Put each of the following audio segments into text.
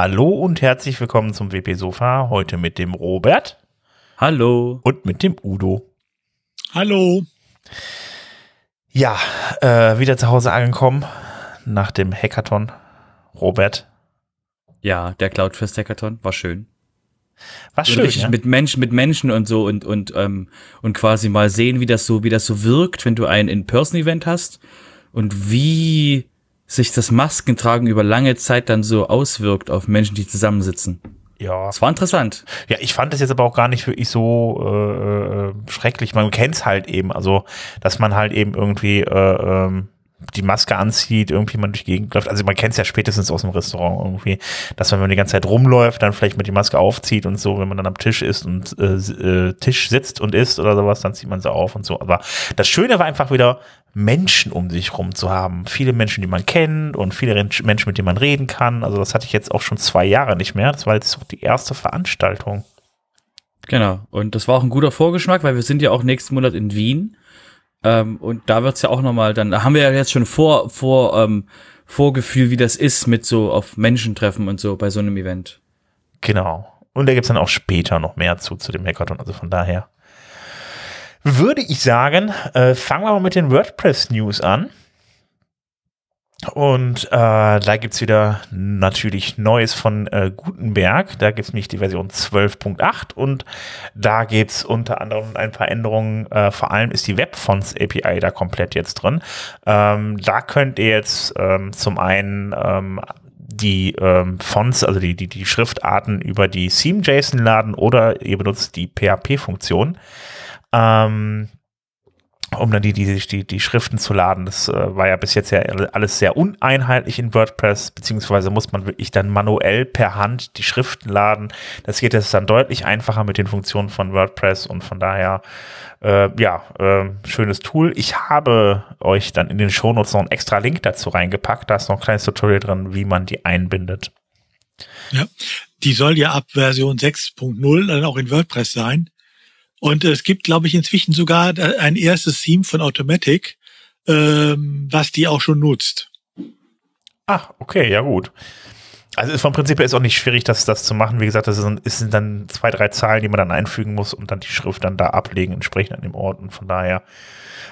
Hallo und herzlich willkommen zum WP Sofa. Heute mit dem Robert. Hallo. Und mit dem Udo. Hallo. Ja, äh, wieder zu Hause angekommen nach dem Hackathon. Robert. Ja, der Cloudfest Hackathon war schön. War schön. Richtig ja? mit Menschen, mit Menschen und so und und ähm, und quasi mal sehen, wie das so, wie das so wirkt, wenn du ein In-Person-Event hast und wie sich das Maskentragen über lange Zeit dann so auswirkt auf Menschen, die zusammensitzen. Ja. Es war interessant. Ja, ich fand das jetzt aber auch gar nicht wirklich so äh, äh schrecklich. Man kennt es halt eben, also dass man halt eben irgendwie äh, ähm, die Maske anzieht, irgendwie man durch die Gegend läuft. Also man kennt es ja spätestens aus dem Restaurant irgendwie, dass wenn man die ganze Zeit rumläuft, dann vielleicht mit die Maske aufzieht und so, wenn man dann am Tisch ist und äh, äh, Tisch sitzt und isst oder sowas, dann zieht man sie auf und so. Aber das Schöne war einfach wieder, Menschen um sich rum zu haben. Viele Menschen, die man kennt und viele Menschen, mit denen man reden kann. Also das hatte ich jetzt auch schon zwei Jahre nicht mehr. Das war jetzt auch die erste Veranstaltung. Genau. Und das war auch ein guter Vorgeschmack, weil wir sind ja auch nächsten Monat in Wien. Ähm, und da wird's ja auch nochmal, dann haben wir ja jetzt schon vor, vor, ähm, Vorgefühl, wie das ist mit so auf Menschen treffen und so bei so einem Event. Genau. Und da gibt's dann auch später noch mehr zu, zu dem Hackathon. Also von daher würde ich sagen, äh, fangen wir mal mit den WordPress-News an. Und äh, da gibt's wieder natürlich Neues von äh, Gutenberg. Da gibt's nämlich die Version 12.8 und da gibt's unter anderem ein paar Änderungen. Äh, vor allem ist die Webfonts API da komplett jetzt drin. Ähm, da könnt ihr jetzt ähm, zum einen ähm, die ähm, Fonts, also die, die, die Schriftarten über die Theme-JSON laden oder ihr benutzt die PHP-Funktion. Ähm, um dann die, die, die, die Schriften zu laden. Das äh, war ja bis jetzt ja alles sehr uneinheitlich in WordPress, beziehungsweise muss man wirklich dann manuell per Hand die Schriften laden. Das geht jetzt dann deutlich einfacher mit den Funktionen von WordPress und von daher, äh, ja, äh, schönes Tool. Ich habe euch dann in den Shownotes noch einen extra Link dazu reingepackt. Da ist noch ein kleines Tutorial drin, wie man die einbindet. Ja, die soll ja ab Version 6.0 dann auch in WordPress sein. Und es gibt, glaube ich, inzwischen sogar ein erstes Theme von Automatic, ähm, was die auch schon nutzt. Ah, okay, ja gut. Also vom Prinzip her ist auch nicht schwierig, das, das zu machen. Wie gesagt, das sind, sind dann zwei, drei Zahlen, die man dann einfügen muss und dann die Schrift dann da ablegen, entsprechend an dem Ort. Und von daher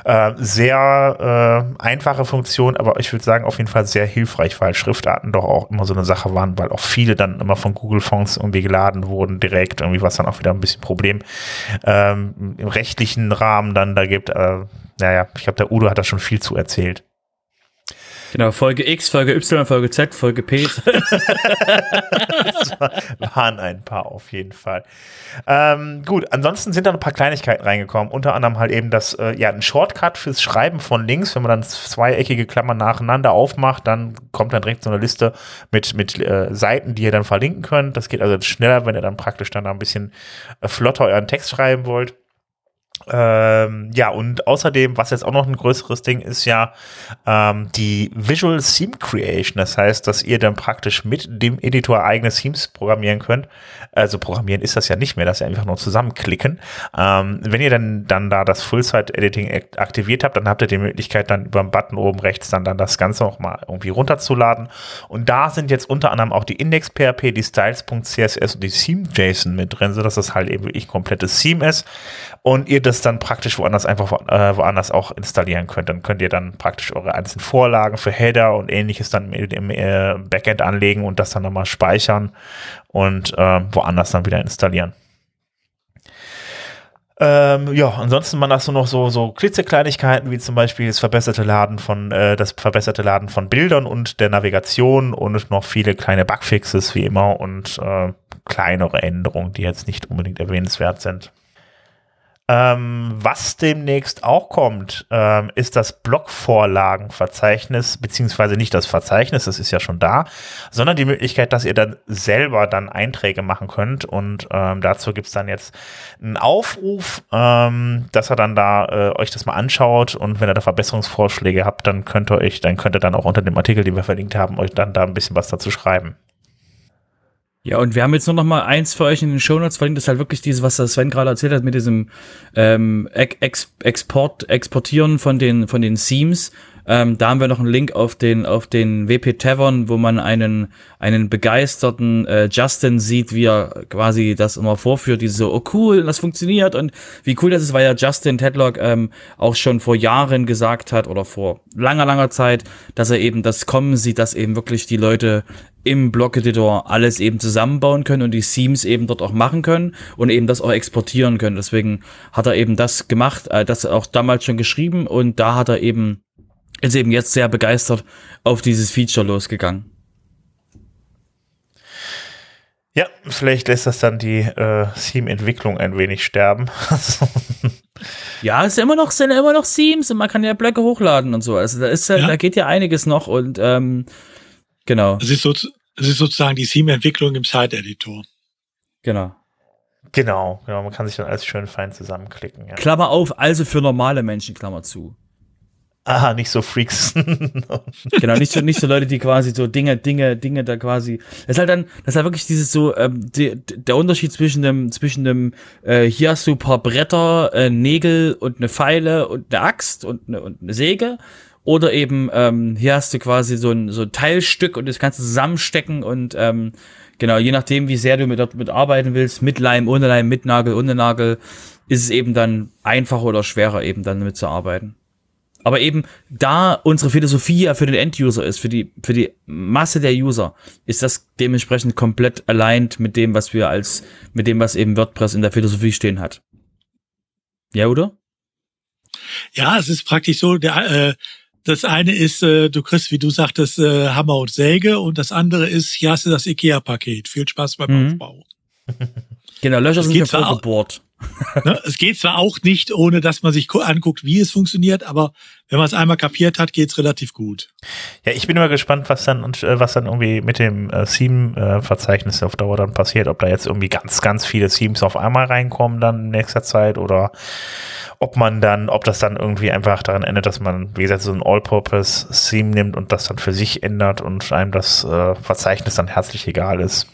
äh, sehr äh, einfache Funktion, aber ich würde sagen, auf jeden Fall sehr hilfreich, weil Schriftarten doch auch immer so eine Sache waren, weil auch viele dann immer von Google Fonts irgendwie geladen wurden, direkt, irgendwie was dann auch wieder ein bisschen Problem ähm, im rechtlichen Rahmen dann da gibt. Äh, naja, ich glaube, der Udo hat da schon viel zu erzählt. Genau, Folge X, Folge Y, Folge Z, Folge P. das waren ein paar auf jeden Fall. Ähm, gut, ansonsten sind da ein paar Kleinigkeiten reingekommen. Unter anderem halt eben das, äh, ja, ein Shortcut fürs Schreiben von Links. Wenn man dann zweieckige Klammern nacheinander aufmacht, dann kommt dann direkt so eine Liste mit, mit äh, Seiten, die ihr dann verlinken könnt. Das geht also schneller, wenn ihr dann praktisch dann ein bisschen äh, flotter euren Text schreiben wollt. Ähm, ja, und außerdem, was jetzt auch noch ein größeres Ding ist, ja ähm, die Visual Theme Creation. Das heißt, dass ihr dann praktisch mit dem Editor eigene Themes programmieren könnt. Also programmieren ist das ja nicht mehr, dass ihr einfach nur zusammenklicken. Ähm, wenn ihr dann, dann da das Full-Site-Editing aktiviert habt, dann habt ihr die Möglichkeit, dann über den Button oben rechts dann, dann das Ganze noch mal irgendwie runterzuladen. Und da sind jetzt unter anderem auch die Index.php, die Styles.css und die Theme.json mit drin, sodass das halt eben wirklich komplettes Theme ist. Und ihr das das dann praktisch woanders einfach äh, woanders auch installieren könnt. Dann könnt ihr dann praktisch eure einzelnen Vorlagen für Header und ähnliches dann im, äh, Backend anlegen und das dann nochmal speichern und äh, woanders dann wieder installieren. Ähm, ja, ansonsten man hast du noch so, so klitzekleinigkeiten, wie zum Beispiel das verbesserte Laden von, äh, das verbesserte Laden von Bildern und der Navigation und noch viele kleine Bugfixes wie immer und äh, kleinere Änderungen, die jetzt nicht unbedingt erwähnenswert sind. Ähm, was demnächst auch kommt, ähm, ist das Blogvorlagenverzeichnis, beziehungsweise nicht das Verzeichnis, das ist ja schon da, sondern die Möglichkeit, dass ihr dann selber dann Einträge machen könnt. Und ähm, dazu gibt's dann jetzt einen Aufruf, ähm, dass ihr dann da äh, euch das mal anschaut und wenn ihr da Verbesserungsvorschläge habt, dann könnt ihr euch, dann könnt ihr dann auch unter dem Artikel, den wir verlinkt haben, euch dann da ein bisschen was dazu schreiben. Ja, und wir haben jetzt nur noch mal eins für euch in den Shownotes verlinkt, das ist halt wirklich dieses, was der Sven gerade erzählt hat mit diesem ähm, Ex Export, Exportieren von den, von den Themes. Ähm, da haben wir noch einen Link auf den auf den WP Tavern, wo man einen einen begeisterten äh, Justin sieht, wie er quasi das immer vorführt, die so oh cool, das funktioniert und wie cool das ist, weil ja Justin Tedlock ähm, auch schon vor Jahren gesagt hat oder vor langer langer Zeit, dass er eben das kommen sieht, dass eben wirklich die Leute im Block-Editor alles eben zusammenbauen können und die Themes eben dort auch machen können und eben das auch exportieren können. Deswegen hat er eben das gemacht, äh, das auch damals schon geschrieben und da hat er eben, ist eben jetzt sehr begeistert auf dieses Feature losgegangen. Ja, vielleicht lässt das dann die äh, Theme-Entwicklung ein wenig sterben. ja, es ist immer noch, sind immer noch Themes und man kann ja Blöcke hochladen und so. Also da ist ja, da geht ja einiges noch und ähm, Genau. Es ist, so, es ist sozusagen die Theme-Entwicklung im Site-Editor. Genau. Genau, genau. Man kann sich dann alles schön fein zusammenklicken. Ja. Klammer auf, also für normale Menschen, Klammer zu. Aha, nicht so Freaks. genau, nicht so, nicht so Leute, die quasi so Dinge, Dinge, Dinge da quasi. Das ist halt dann, das ist halt wirklich dieses so, ähm, die, der Unterschied zwischen dem, zwischen dem, äh, hier hast du ein paar Bretter, äh, Nägel und eine Pfeile und eine Axt und eine, und eine Säge oder eben, ähm, hier hast du quasi so ein, so ein Teilstück und das kannst du zusammenstecken und ähm, genau, je nachdem, wie sehr du mit, mit arbeiten willst, mit Leim, ohne Leim, mit Nagel, ohne Nagel, ist es eben dann einfacher oder schwerer, eben dann damit zu arbeiten. Aber eben, da unsere Philosophie ja für den End-User ist, für die, für die Masse der User, ist das dementsprechend komplett aligned mit dem, was wir als, mit dem, was eben WordPress in der Philosophie stehen hat. Ja, oder? Ja, es ist praktisch so, der, äh, das eine ist, äh, du kriegst, wie du sagtest, äh, Hammer und Säge und das andere ist, hier hast du das IKEA-Paket. Viel Spaß beim mhm. Aufbau. Genau, Löcher sind hier vorgebohrt. Ne, es geht zwar auch nicht, ohne dass man sich anguckt, wie es funktioniert, aber wenn man es einmal kapiert hat, geht's relativ gut. Ja, ich bin immer gespannt, was dann äh, was dann irgendwie mit dem äh, Theme-Verzeichnis auf Dauer dann passiert, ob da jetzt irgendwie ganz, ganz viele Themes auf einmal reinkommen dann in nächster Zeit oder ob man dann, ob das dann irgendwie einfach daran endet, dass man, wie gesagt, so ein All-Purpose-Theme nimmt und das dann für sich ändert und einem das äh, Verzeichnis dann herzlich egal ist.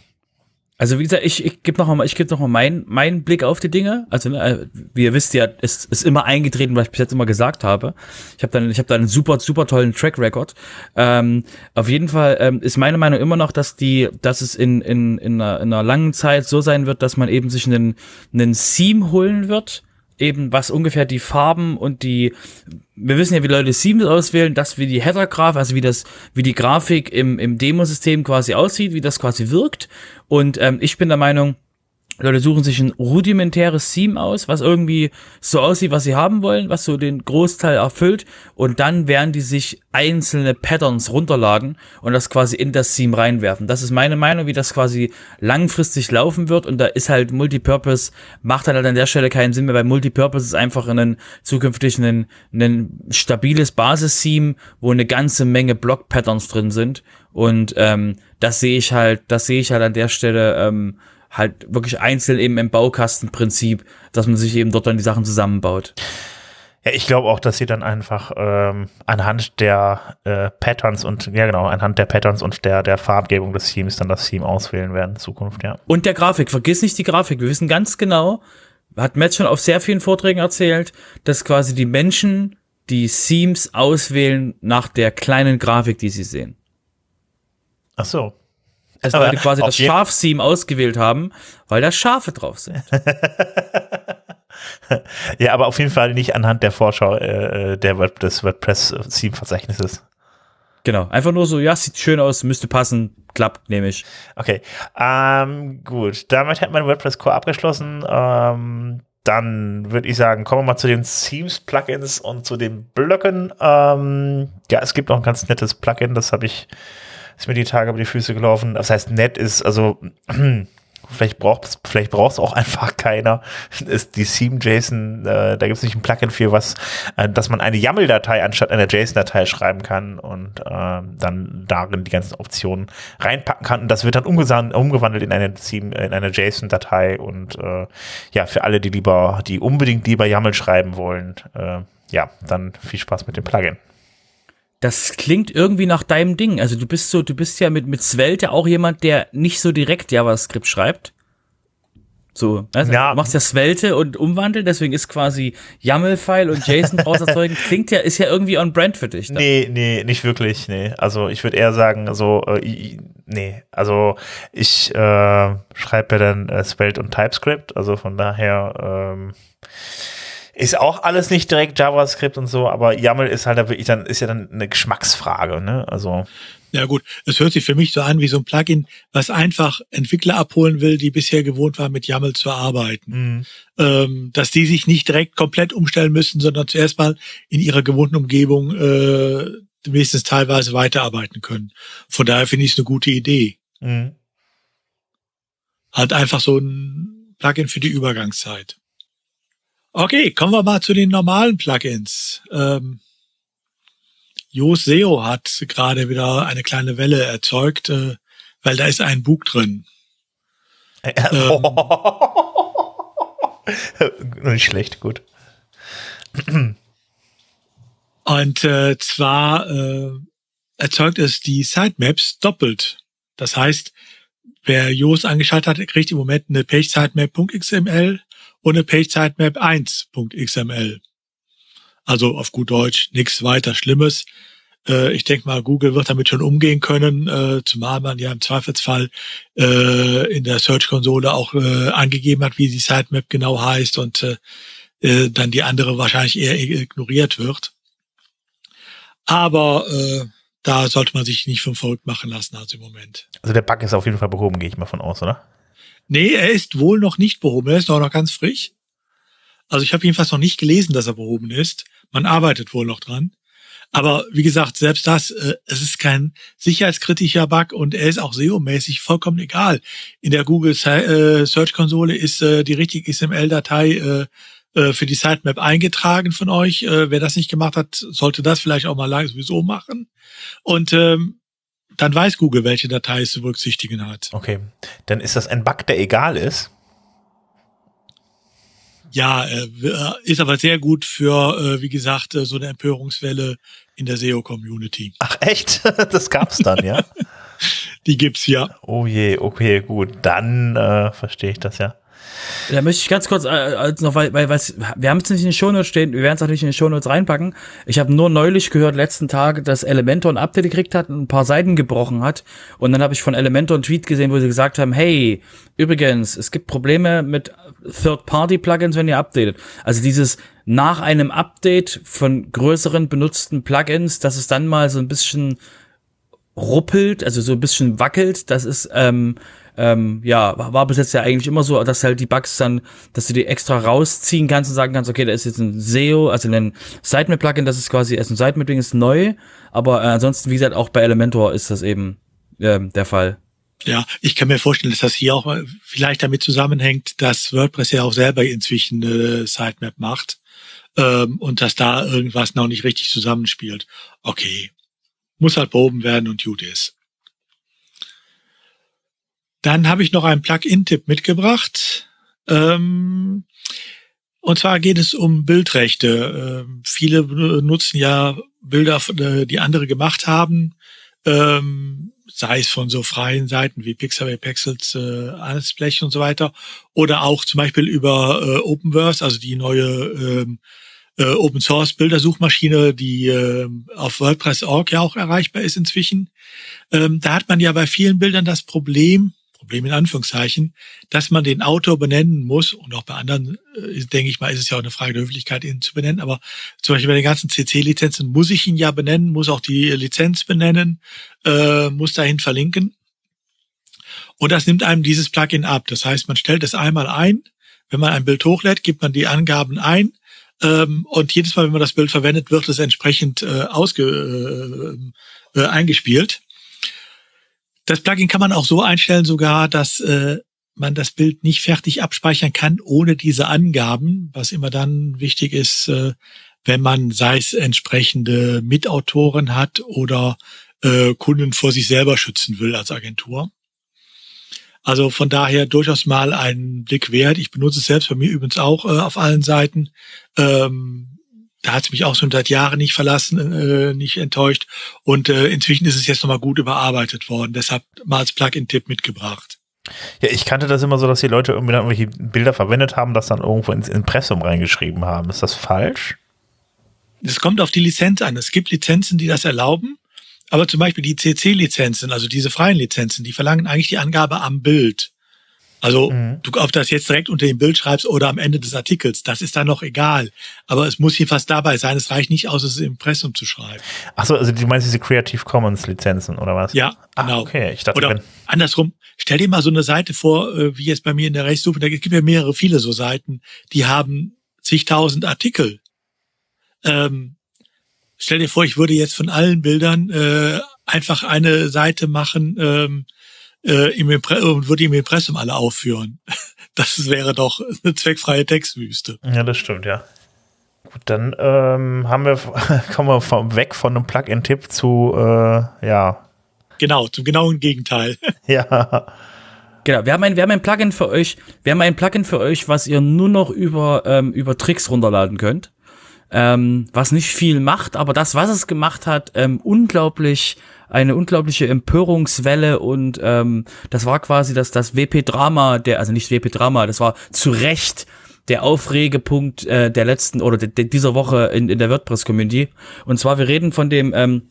Also wie gesagt, ich, ich gebe noch mal, ich gebe noch mal meinen meinen Blick auf die Dinge. Also ne, wie ihr wisst ja, es ist immer eingetreten, was ich bis jetzt immer gesagt habe. Ich habe dann, ich habe da einen super super tollen Track Record. Ähm, auf jeden Fall ähm, ist meine Meinung immer noch, dass die, dass es in in in einer, in einer langen Zeit so sein wird, dass man eben sich einen einen Theme holen wird eben, was ungefähr die Farben und die, wir wissen ja, wie Leute Themes auswählen, dass wie die Header-Graph, also wie das, wie die Grafik im, im Demosystem quasi aussieht, wie das quasi wirkt. Und ähm, ich bin der Meinung, Leute suchen sich ein rudimentäres Theme aus, was irgendwie so aussieht, was sie haben wollen, was so den Großteil erfüllt. Und dann werden die sich einzelne Patterns runterladen und das quasi in das Theme reinwerfen. Das ist meine Meinung, wie das quasi langfristig laufen wird. Und da ist halt Multipurpose, macht halt an der Stelle keinen Sinn mehr, weil Multipurpose ist einfach ein zukünftig ein, ein stabiles Basis-Theme, wo eine ganze Menge Block-Patterns drin sind. Und ähm, das sehe ich halt, das sehe ich halt an der Stelle ähm, halt wirklich einzeln eben im Baukastenprinzip, dass man sich eben dort dann die Sachen zusammenbaut. Ja, ich glaube auch, dass sie dann einfach ähm, anhand der äh, Patterns und ja genau, anhand der Patterns und der der Farbgebung des Teams dann das Team auswählen werden in Zukunft, ja. Und der Grafik, vergiss nicht die Grafik. Wir wissen ganz genau, hat Matt schon auf sehr vielen Vorträgen erzählt, dass quasi die Menschen die Themes auswählen nach der kleinen Grafik, die sie sehen. Ach so. Also weil die quasi das Schaf-Theme ausgewählt haben, weil da Schafe drauf sind. ja, aber auf jeden Fall nicht anhand der Vorschau äh, der Word des WordPress-Theme-Verzeichnisses. Genau, einfach nur so, ja, sieht schön aus, müsste passen, klappt, nehme ich. Okay, ähm, gut, damit hat mein WordPress Core abgeschlossen. Ähm, dann würde ich sagen, kommen wir mal zu den Themes, Plugins und zu den Blöcken. Ähm, ja, es gibt noch ein ganz nettes Plugin, das habe ich ist mir die Tage über die Füße gelaufen. Das heißt, nett ist, also vielleicht braucht es vielleicht braucht es auch einfach keiner. Ist die Theme JSON, äh, da gibt es nicht ein Plugin für was, äh, dass man eine YAML-Datei anstatt einer JSON-Datei schreiben kann und äh, dann darin die ganzen Optionen reinpacken kann. Und das wird dann umgewandelt in eine Theme, in eine JSON-Datei und äh, ja, für alle, die lieber, die unbedingt lieber YAML schreiben wollen, äh, ja, dann viel Spaß mit dem Plugin. Das klingt irgendwie nach deinem Ding. Also du bist so, du bist ja mit, mit Svelte auch jemand, der nicht so direkt JavaScript schreibt. So, also Ja. du machst ja Svelte und umwandeln, deswegen ist quasi YAML-File und JSON draus erzeugen. Klingt ja, ist ja irgendwie on brand für dich. dann. Nee, nee, nicht wirklich, nee. Also ich würde eher sagen, so, äh, nee, also ich äh, schreibe ja dann äh, Svelte und TypeScript, also von daher ähm, ist auch alles nicht direkt JavaScript und so, aber YAML ist halt da wirklich dann, ist ja dann eine Geschmacksfrage, ne? Also, Ja gut, es hört sich für mich so an wie so ein Plugin, was einfach Entwickler abholen will, die bisher gewohnt waren, mit YAML zu arbeiten. mh, Ähm, dass die sich nicht direkt komplett umstellen müssen, sondern zuerst mal in ihrer gewohnten Umgebung äh, wenigstens teilweise weiterarbeiten können. Von daher finde ich es eine gute Idee. mh. Halt einfach so ein Plugin für die Übergangszeit. Okay, kommen wir mal zu den normalen Plugins. Ähm, Yoast SEO hat gerade wieder eine kleine Welle erzeugt, äh, weil da ist ein Bug drin. Ähm. nicht schlecht, gut. Und äh, zwar äh, erzeugt es die Sitemaps doppelt. Das heißt, wer Yoast angeschaltet hat, kriegt im Moment eine PageSitemap.xml und eine PageSitemap 1.xml. Also auf gut Deutsch nichts weiter Schlimmes. Äh, ich denke mal, Google wird damit schon umgehen können, äh, zumal man ja im Zweifelsfall äh, in der Search-Konsole auch äh, angegeben hat, wie die Sitemap genau heißt und äh, äh, dann die andere wahrscheinlich eher ignoriert wird. Aber da sollte man sich nicht von verrückt machen lassen, also im Moment. Also der Bug ist auf jeden Fall behoben, gehe ich mal von aus, oder? Nee, er ist wohl noch nicht behoben. Er ist auch noch ganz frisch. Also ich habe jedenfalls noch nicht gelesen, dass er behoben ist. Man arbeitet wohl noch dran. Aber wie gesagt, selbst das, äh, es ist kein sicherheitskritischer Bug und er ist auch SEO-mäßig vollkommen egal. In der Google äh, Search Konsole ist äh, die richtige XML-Datei äh, äh, für die Sitemap eingetragen von euch. Äh, wer das nicht gemacht hat, sollte das vielleicht auch mal sowieso machen. Und ähm, dann weiß Google, welche Datei es zu berücksichtigen hat. Okay. Dann ist das ein Bug, der egal ist. Ja, äh, w- ist aber sehr gut für, äh, wie gesagt, äh, so eine Empörungswelle in der SEO-Community. Ach echt? Das gab's dann, ja? Die gibt's ja. Oh je, okay, gut. Dann äh, verstehe ich das ja. Da möchte ich ganz kurz äh, als noch, weil, weil was, wir haben es nicht in den Shownotes stehen, wir werden es nicht in den Shownotes reinpacken. Ich habe nur neulich gehört, letzten Tag, dass Elementor ein Update gekriegt hat und ein paar Seiten gebrochen hat. Und dann habe ich von Elementor einen Tweet gesehen, wo sie gesagt haben, hey, übrigens, es gibt Probleme mit Third-Party-Plugins, wenn ihr updatet. Also dieses nach einem Update von größeren benutzten Plugins, dass es dann mal so ein bisschen ruppelt, also so ein bisschen wackelt, das ist ähm, ähm, ja war bis jetzt ja eigentlich immer so, dass halt die Bugs dann, dass du die extra rausziehen kannst und sagen kannst, okay, da ist jetzt ein SEO, also ein Sitemap-Plugin, das ist quasi erst ein Sitemap-Ding ist neu, aber äh, ansonsten wie gesagt auch bei Elementor ist das eben ähm, der Fall. Ja, ich kann mir vorstellen, dass das hier auch vielleicht damit zusammenhängt, dass WordPress ja auch selber inzwischen eine Sitemap macht ähm, und dass da irgendwas noch nicht richtig zusammenspielt. Okay, muss halt behoben werden und gut ist. Dann habe ich noch einen Plugin-Tipp mitgebracht. Ähm, und zwar geht es um Bildrechte. Ähm, viele nutzen ja Bilder, äh, die andere gemacht haben. Ähm, sei es von so freien Seiten wie Pixabay, Pexels, äh, Unsplash und so weiter, oder auch zum Beispiel über äh, Openverse, also die neue ähm, äh, Open Source Bildersuchmaschine, die äh, auf WordPress.org ja auch erreichbar ist inzwischen. Ähm, da hat man ja bei vielen Bildern das Problem, Problem in Anführungszeichen, dass man den Autor benennen muss und auch bei anderen, äh, denke ich mal, ist es ja auch eine Frage der Höflichkeit, ihn zu benennen, aber zum Beispiel bei den ganzen CC-Lizenzen muss ich ihn ja benennen, muss auch die Lizenz benennen, äh, muss dahin verlinken. Und das nimmt einem dieses Plugin ab. Das heißt, man stellt es einmal ein, wenn man ein Bild hochlädt, gibt man die Angaben ein ähm, und jedes Mal, wenn man das Bild verwendet, wird es entsprechend äh, ausge, äh, äh, eingespielt. Das Plugin kann man auch so einstellen sogar, dass äh, man das Bild nicht fertig abspeichern kann ohne diese Angaben, was immer dann wichtig ist, äh, wenn man sei es entsprechende Mitautoren hat oder äh, Kunden vor sich selber schützen will als Agentur. Also von daher durchaus mal einen Blick wert. Ich benutze es selbst bei mir übrigens auch äh, auf allen Seiten. Ähm, da hat es mich auch schon seit Jahren nicht verlassen, äh, nicht enttäuscht. Und äh, inzwischen ist es jetzt nochmal gut überarbeitet worden. Deshalb mal als Plugin-Tipp mitgebracht. Ja, ich kannte das immer so, dass die Leute irgendwie dann irgendwelche Bilder verwendet haben, das dann irgendwo ins Impressum reingeschrieben haben. Ist das falsch? Es kommt auf die Lizenz an. Es gibt Lizenzen, die das erlauben, aber zum Beispiel die CC-Lizenzen, also diese freien Lizenzen, die verlangen eigentlich die Angabe am Bild. Also mhm. du, ob das jetzt direkt unter dem Bild schreibst oder am Ende des Artikels, das ist dann noch egal. Aber es muss jedenfalls dabei sein. Es reicht nicht aus, es im Impressum zu schreiben. Achso, also du meinst diese Creative Commons Lizenzen oder was? Ja, ah, genau. okay, ich dachte, oder andersrum. Stell dir mal so eine Seite vor, äh, wie jetzt bei mir in der Rechtssuche. Da gibt ja mehrere, viele so Seiten, die haben zigtausend Artikel. Ähm, stell dir vor, ich würde jetzt von allen Bildern äh, einfach eine Seite machen. Ähm, äh, im Impre und würde im Impressum alle aufführen. Das wäre doch eine zweckfreie Textwüste. Ja, das stimmt, ja. Gut, dann ähm, haben wir, kommen wir vom, weg von einem Plugin-Tipp zu, äh, ja. Genau, zum genauen Gegenteil. ja. Genau, wir haben ein, wir haben ein Plugin für euch, wir haben ein Plugin für euch, was ihr nur noch über, ähm, über Tricks runterladen könnt. Ähm, was nicht viel macht, aber das, was es gemacht hat, ähm, unglaublich eine unglaubliche Empörungswelle und ähm, das war quasi das, das WP-Drama, der, also nicht WP-Drama, das war zu Recht der Aufregepunkt äh, der letzten oder de, de, dieser Woche in, in der WordPress-Community. Und zwar, wir reden von dem ähm,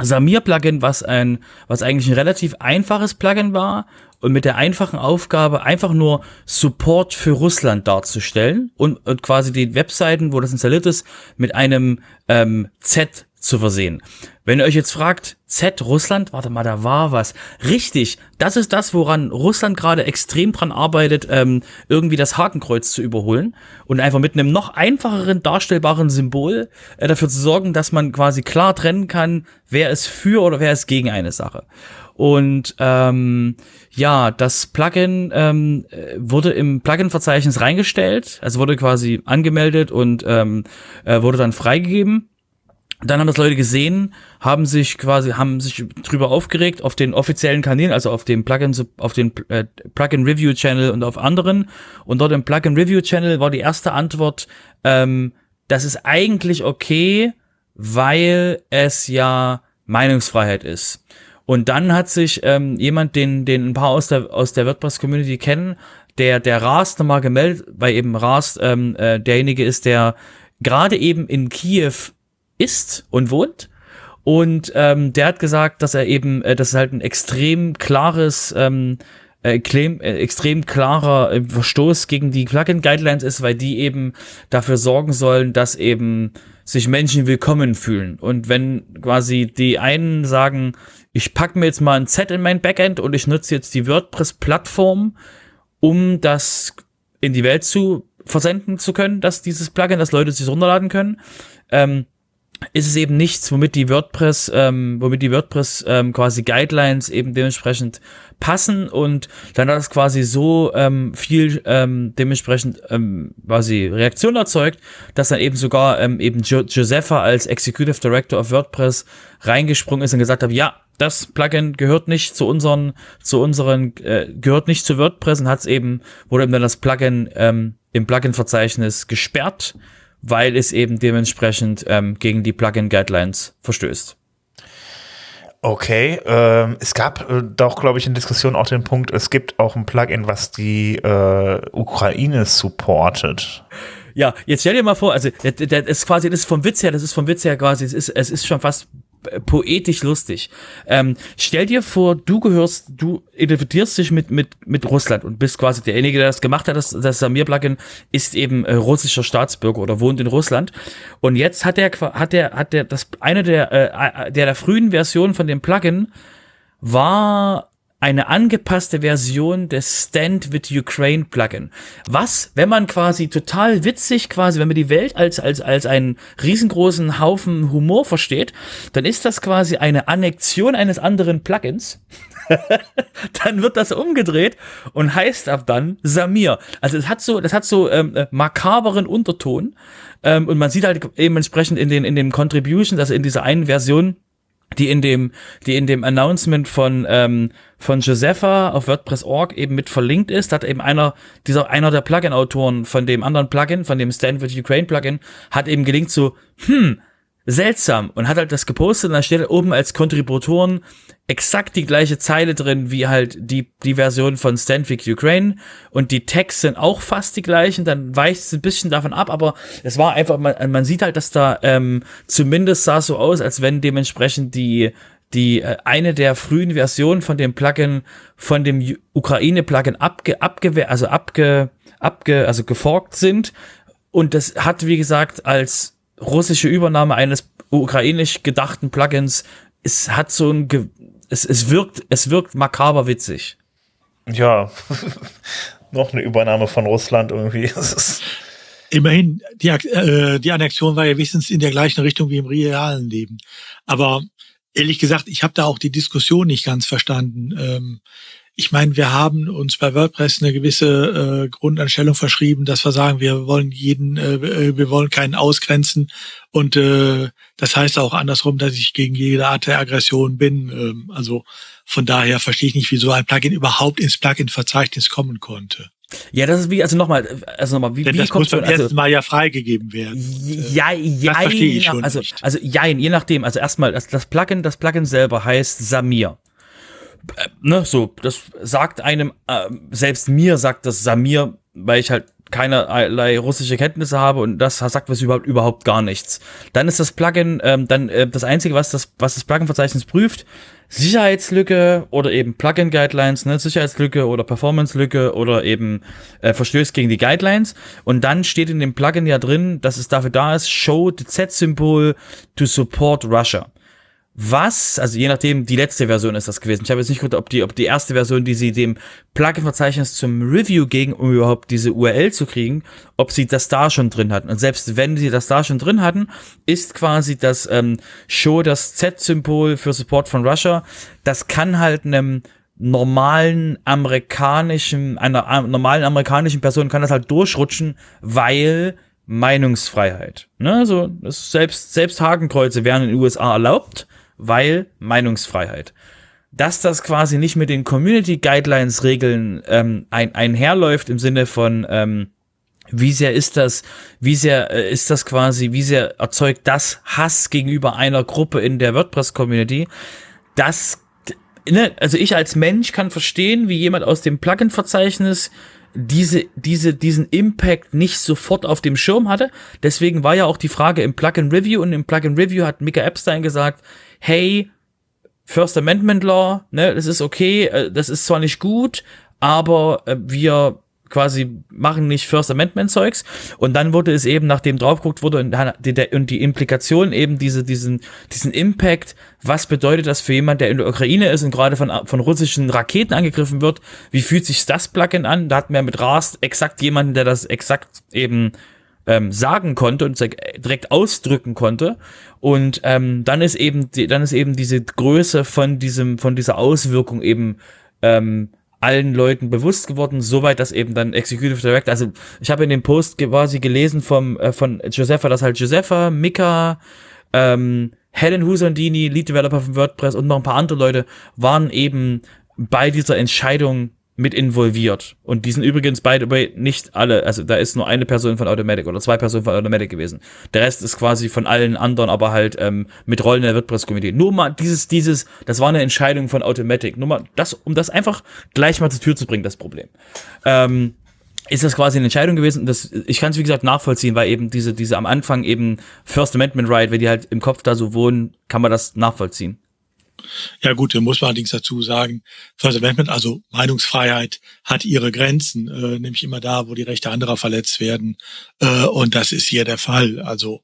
Samir-Plugin, was ein, was eigentlich ein relativ einfaches Plugin war und mit der einfachen Aufgabe, einfach nur Support für Russland darzustellen und, und quasi die Webseiten, wo das installiert ist, mit einem ähm, Z zu versehen. Wenn ihr euch jetzt fragt, Z Russland, warte mal, da war was. Richtig, das ist das, woran Russland gerade extrem dran arbeitet, ähm, irgendwie das Hakenkreuz zu überholen und einfach mit einem noch einfacheren darstellbaren Symbol äh, dafür zu sorgen, dass man quasi klar trennen kann, wer ist für oder wer ist gegen eine Sache. Und ähm, ja, das Plugin ähm, wurde im Plugin-Verzeichnis reingestellt, also wurde quasi angemeldet und ähm, äh, wurde dann freigegeben dann haben das Leute gesehen, haben sich quasi, haben sich drüber aufgeregt auf den offiziellen Kanälen, also auf dem Plugin, auf den äh, Plugin Review Channel und auf anderen. Und dort im Plugin Review Channel war die erste Antwort, ähm, das ist eigentlich okay, weil es ja Meinungsfreiheit ist. Und dann hat sich ähm, jemand, den, den ein paar aus der, aus der WordPress-Community kennen, der, der Rast nochmal gemeldet, weil eben Rast ähm, äh, derjenige ist, der gerade eben in Kiew ist und wohnt. Und ähm, der hat gesagt, dass er eben, äh, dass es halt ein extrem klares, ähm, äh, claim, äh, extrem klarer äh, Verstoß gegen die Plugin-Guidelines ist, weil die eben dafür sorgen sollen, dass eben sich Menschen willkommen fühlen. Und wenn quasi die einen sagen, ich packe mir jetzt mal ein Z in mein Backend und ich nutze jetzt die WordPress-Plattform, um das in die Welt zu versenden zu können, dass dieses Plugin, dass Leute sich runterladen können, ähm, ist es eben nichts, womit die WordPress, ähm, womit die WordPress ähm, quasi Guidelines eben dementsprechend passen und dann hat es quasi so ähm, viel ähm, dementsprechend ähm, quasi Reaktion erzeugt, dass dann eben sogar ähm, eben jo Josepha als Executive Director of WordPress reingesprungen ist und gesagt hat, ja, das Plugin gehört nicht zu unseren, zu unseren, äh, gehört nicht zu WordPress und hat es eben, wurde eben dann das Plugin ähm, im Plugin-Verzeichnis gesperrt weil es eben dementsprechend ähm, gegen die Plugin-Guidelines verstößt. Okay, ähm, es gab äh, doch, glaube ich, in Diskussion auch den Punkt, es gibt auch ein Plugin, was die äh, Ukraine supportet. Ja, jetzt stell dir mal vor, also das, das ist quasi, das ist vom Witz her, das ist vom Witz her quasi, es ist, es ist schon fast poetisch lustig. Ähm, stell dir vor, du gehörst, du identifizierst dich mit, mit, mit Russland und bist quasi derjenige, der das gemacht hat. Das, das Samir-Plugin ist eben äh, russischer Staatsbürger oder wohnt in Russland. Und jetzt hat der, hat der, hat der, das, eine der, äh, der, der frühen Versionen von dem Plugin war eine angepasste Version des Stand with Ukraine Plugin. Was, wenn man quasi total witzig quasi, wenn man die Welt als, als, als einen riesengroßen Haufen Humor versteht, dann ist das quasi eine Annexion eines anderen Plugins. dann wird das umgedreht und heißt ab dann Samir. Also es hat so, das hat so ähm, äh, makaberen Unterton ähm, und man sieht halt eben entsprechend in den in den Contributions, also in dieser einen Version die in dem, die in dem Announcement von, ähm, von Josepha auf WordPress.org eben mit verlinkt ist, hat eben einer, dieser, einer der Plugin-Autoren von dem anderen Plugin, von dem with Ukraine Plugin, hat eben gelinkt so, hm, seltsam und hat halt das gepostet und da steht halt oben als Kontributoren exakt die gleiche Zeile drin wie halt die, die Version von Stanvik Ukraine. Und die Tags sind auch fast die gleichen, dann weicht es ein bisschen davon ab, aber es war einfach, man, man sieht halt, dass da ähm, zumindest sah so aus, als wenn dementsprechend die die äh, eine der frühen Versionen von dem Plugin von dem Ukraine Plugin abge abge also abge abge also geforkt sind. Und das hat wie gesagt als russische Übernahme eines ukrainisch gedachten Plugins es hat so ein Ge es, es wirkt es wirkt makaber witzig. Ja, noch eine Übernahme von Russland irgendwie. Immerhin, die, äh, die Annexion war ja wenigstens in der gleichen Richtung wie im realen Leben. Aber ehrlich gesagt, ich habe da auch die Diskussion nicht ganz verstanden. Ähm, ich meine, wir haben uns bei WordPress eine gewisse äh, Grundanstellung verschrieben, dass wir sagen, wir wollen jeden, äh, äh, wir wollen keinen ausgrenzen. Und äh, das heißt auch andersrum, dass ich gegen jede Art der Aggression bin. Ähm, also von daher verstehe ich nicht, wieso ein Plugin überhaupt ins Plugin-Verzeichnis kommen konnte. Ja, das ist wie, also nochmal, also nochmal, wie, Denn wie das kommt muss beim also, ersten Mal ja freigegeben werden. Ja, ja, verstehe ich schon also, nicht. also jein, je nachdem. Also erstmal, das, das Plugin, das Plugin selber heißt Samir. Äh, ne, so, das sagt einem, äh, selbst mir sagt das Samir, weil ich halt keinerlei russische Kenntnisse habe und das sagt was überhaupt überhaupt gar nichts. Dann ist das Plugin, ähm, dann äh, das einzige, was das was das Plugin-Verzeichnis prüft, Sicherheitslücke oder eben Plugin-Guidelines, ne, Sicherheitslücke oder Performance-Lücke oder eben äh, Verstößt gegen die Guidelines. Und dann steht in dem Plugin ja drin, dass es dafür da ist, show the Z-Symbol to support Russia was, also je nachdem, die letzte Version ist das gewesen. Ich habe jetzt nicht geguckt, ob die, ob die erste Version, die sie dem Plugin-Verzeichnis zum Review ging, um überhaupt diese URL zu kriegen, ob sie das da schon drin hatten. Und selbst wenn sie das da schon drin hatten, ist quasi das ähm, Show das Z-Symbol für Support von Russia. Das kann halt einem normalen amerikanischen, einer äh, normalen amerikanischen Person kann das halt durchrutschen, weil Meinungsfreiheit. Ne? Also selbst, selbst Hakenkreuze wären in den USA erlaubt weil Meinungsfreiheit. Dass das quasi nicht mit den Community Guidelines Regeln ähm, ein, einherläuft im Sinne von ähm, wie sehr ist das, wie sehr äh, ist das quasi, wie sehr erzeugt das Hass gegenüber einer Gruppe in der WordPress-Community, das, ne, also ich als Mensch kann verstehen, wie jemand aus dem Plugin-Verzeichnis diese, diese, diesen Impact nicht sofort auf dem Schirm hatte. Deswegen war ja auch die Frage im Plugin Review und im Plugin Review hat Mika Epstein gesagt, hey, First Amendment Law, ne, das ist okay, äh, das ist zwar nicht gut, aber äh, wir quasi machen nicht First Amendment Zeugs und dann wurde es eben nachdem drauf geguckt wurde und die, und die Implikation eben diese diesen diesen Impact was bedeutet das für jemand der in der Ukraine ist und gerade von von russischen Raketen angegriffen wird wie fühlt sich das Plugin an da hatten wir mit Rast exakt jemanden der das exakt eben ähm, sagen konnte und direkt ausdrücken konnte. Und ähm, dann ist eben die, dann ist eben diese Größe von diesem von dieser Auswirkung eben ähm, allen Leuten bewusst geworden, soweit dass eben dann Executive Director, also ich habe in dem Post quasi gelesen vom äh, von Josefa, dass halt Josefa, Mika, ähm, Helen Husandini, Lead Developer von WordPress und noch ein paar andere Leute waren eben bei dieser Entscheidung mit involviert. Und die sind übrigens, by the way, nicht alle, also da ist nur eine Person von Automatic oder zwei Personen von Automatic gewesen. Der Rest ist quasi von allen anderen, aber halt ähm, mit Rollen der WordPress-Community. Nur mal dieses, dieses, das war eine Entscheidung von Automatic. Nur mal das, um das einfach gleich mal zur Tür zu bringen, das Problem. Ähm, ist das quasi eine Entscheidung gewesen. Das, ich kann es wie gesagt nachvollziehen, weil eben diese, diese am Anfang eben First Amendment Right, wenn die halt im Kopf da so wohnen, kann man das nachvollziehen. Ja gut, da muss man allerdings dazu sagen, First Amendment, also Meinungsfreiheit, hat ihre Grenzen, äh, nämlich immer da, wo die Rechte anderer verletzt werden. Äh, und das ist hier der Fall. Also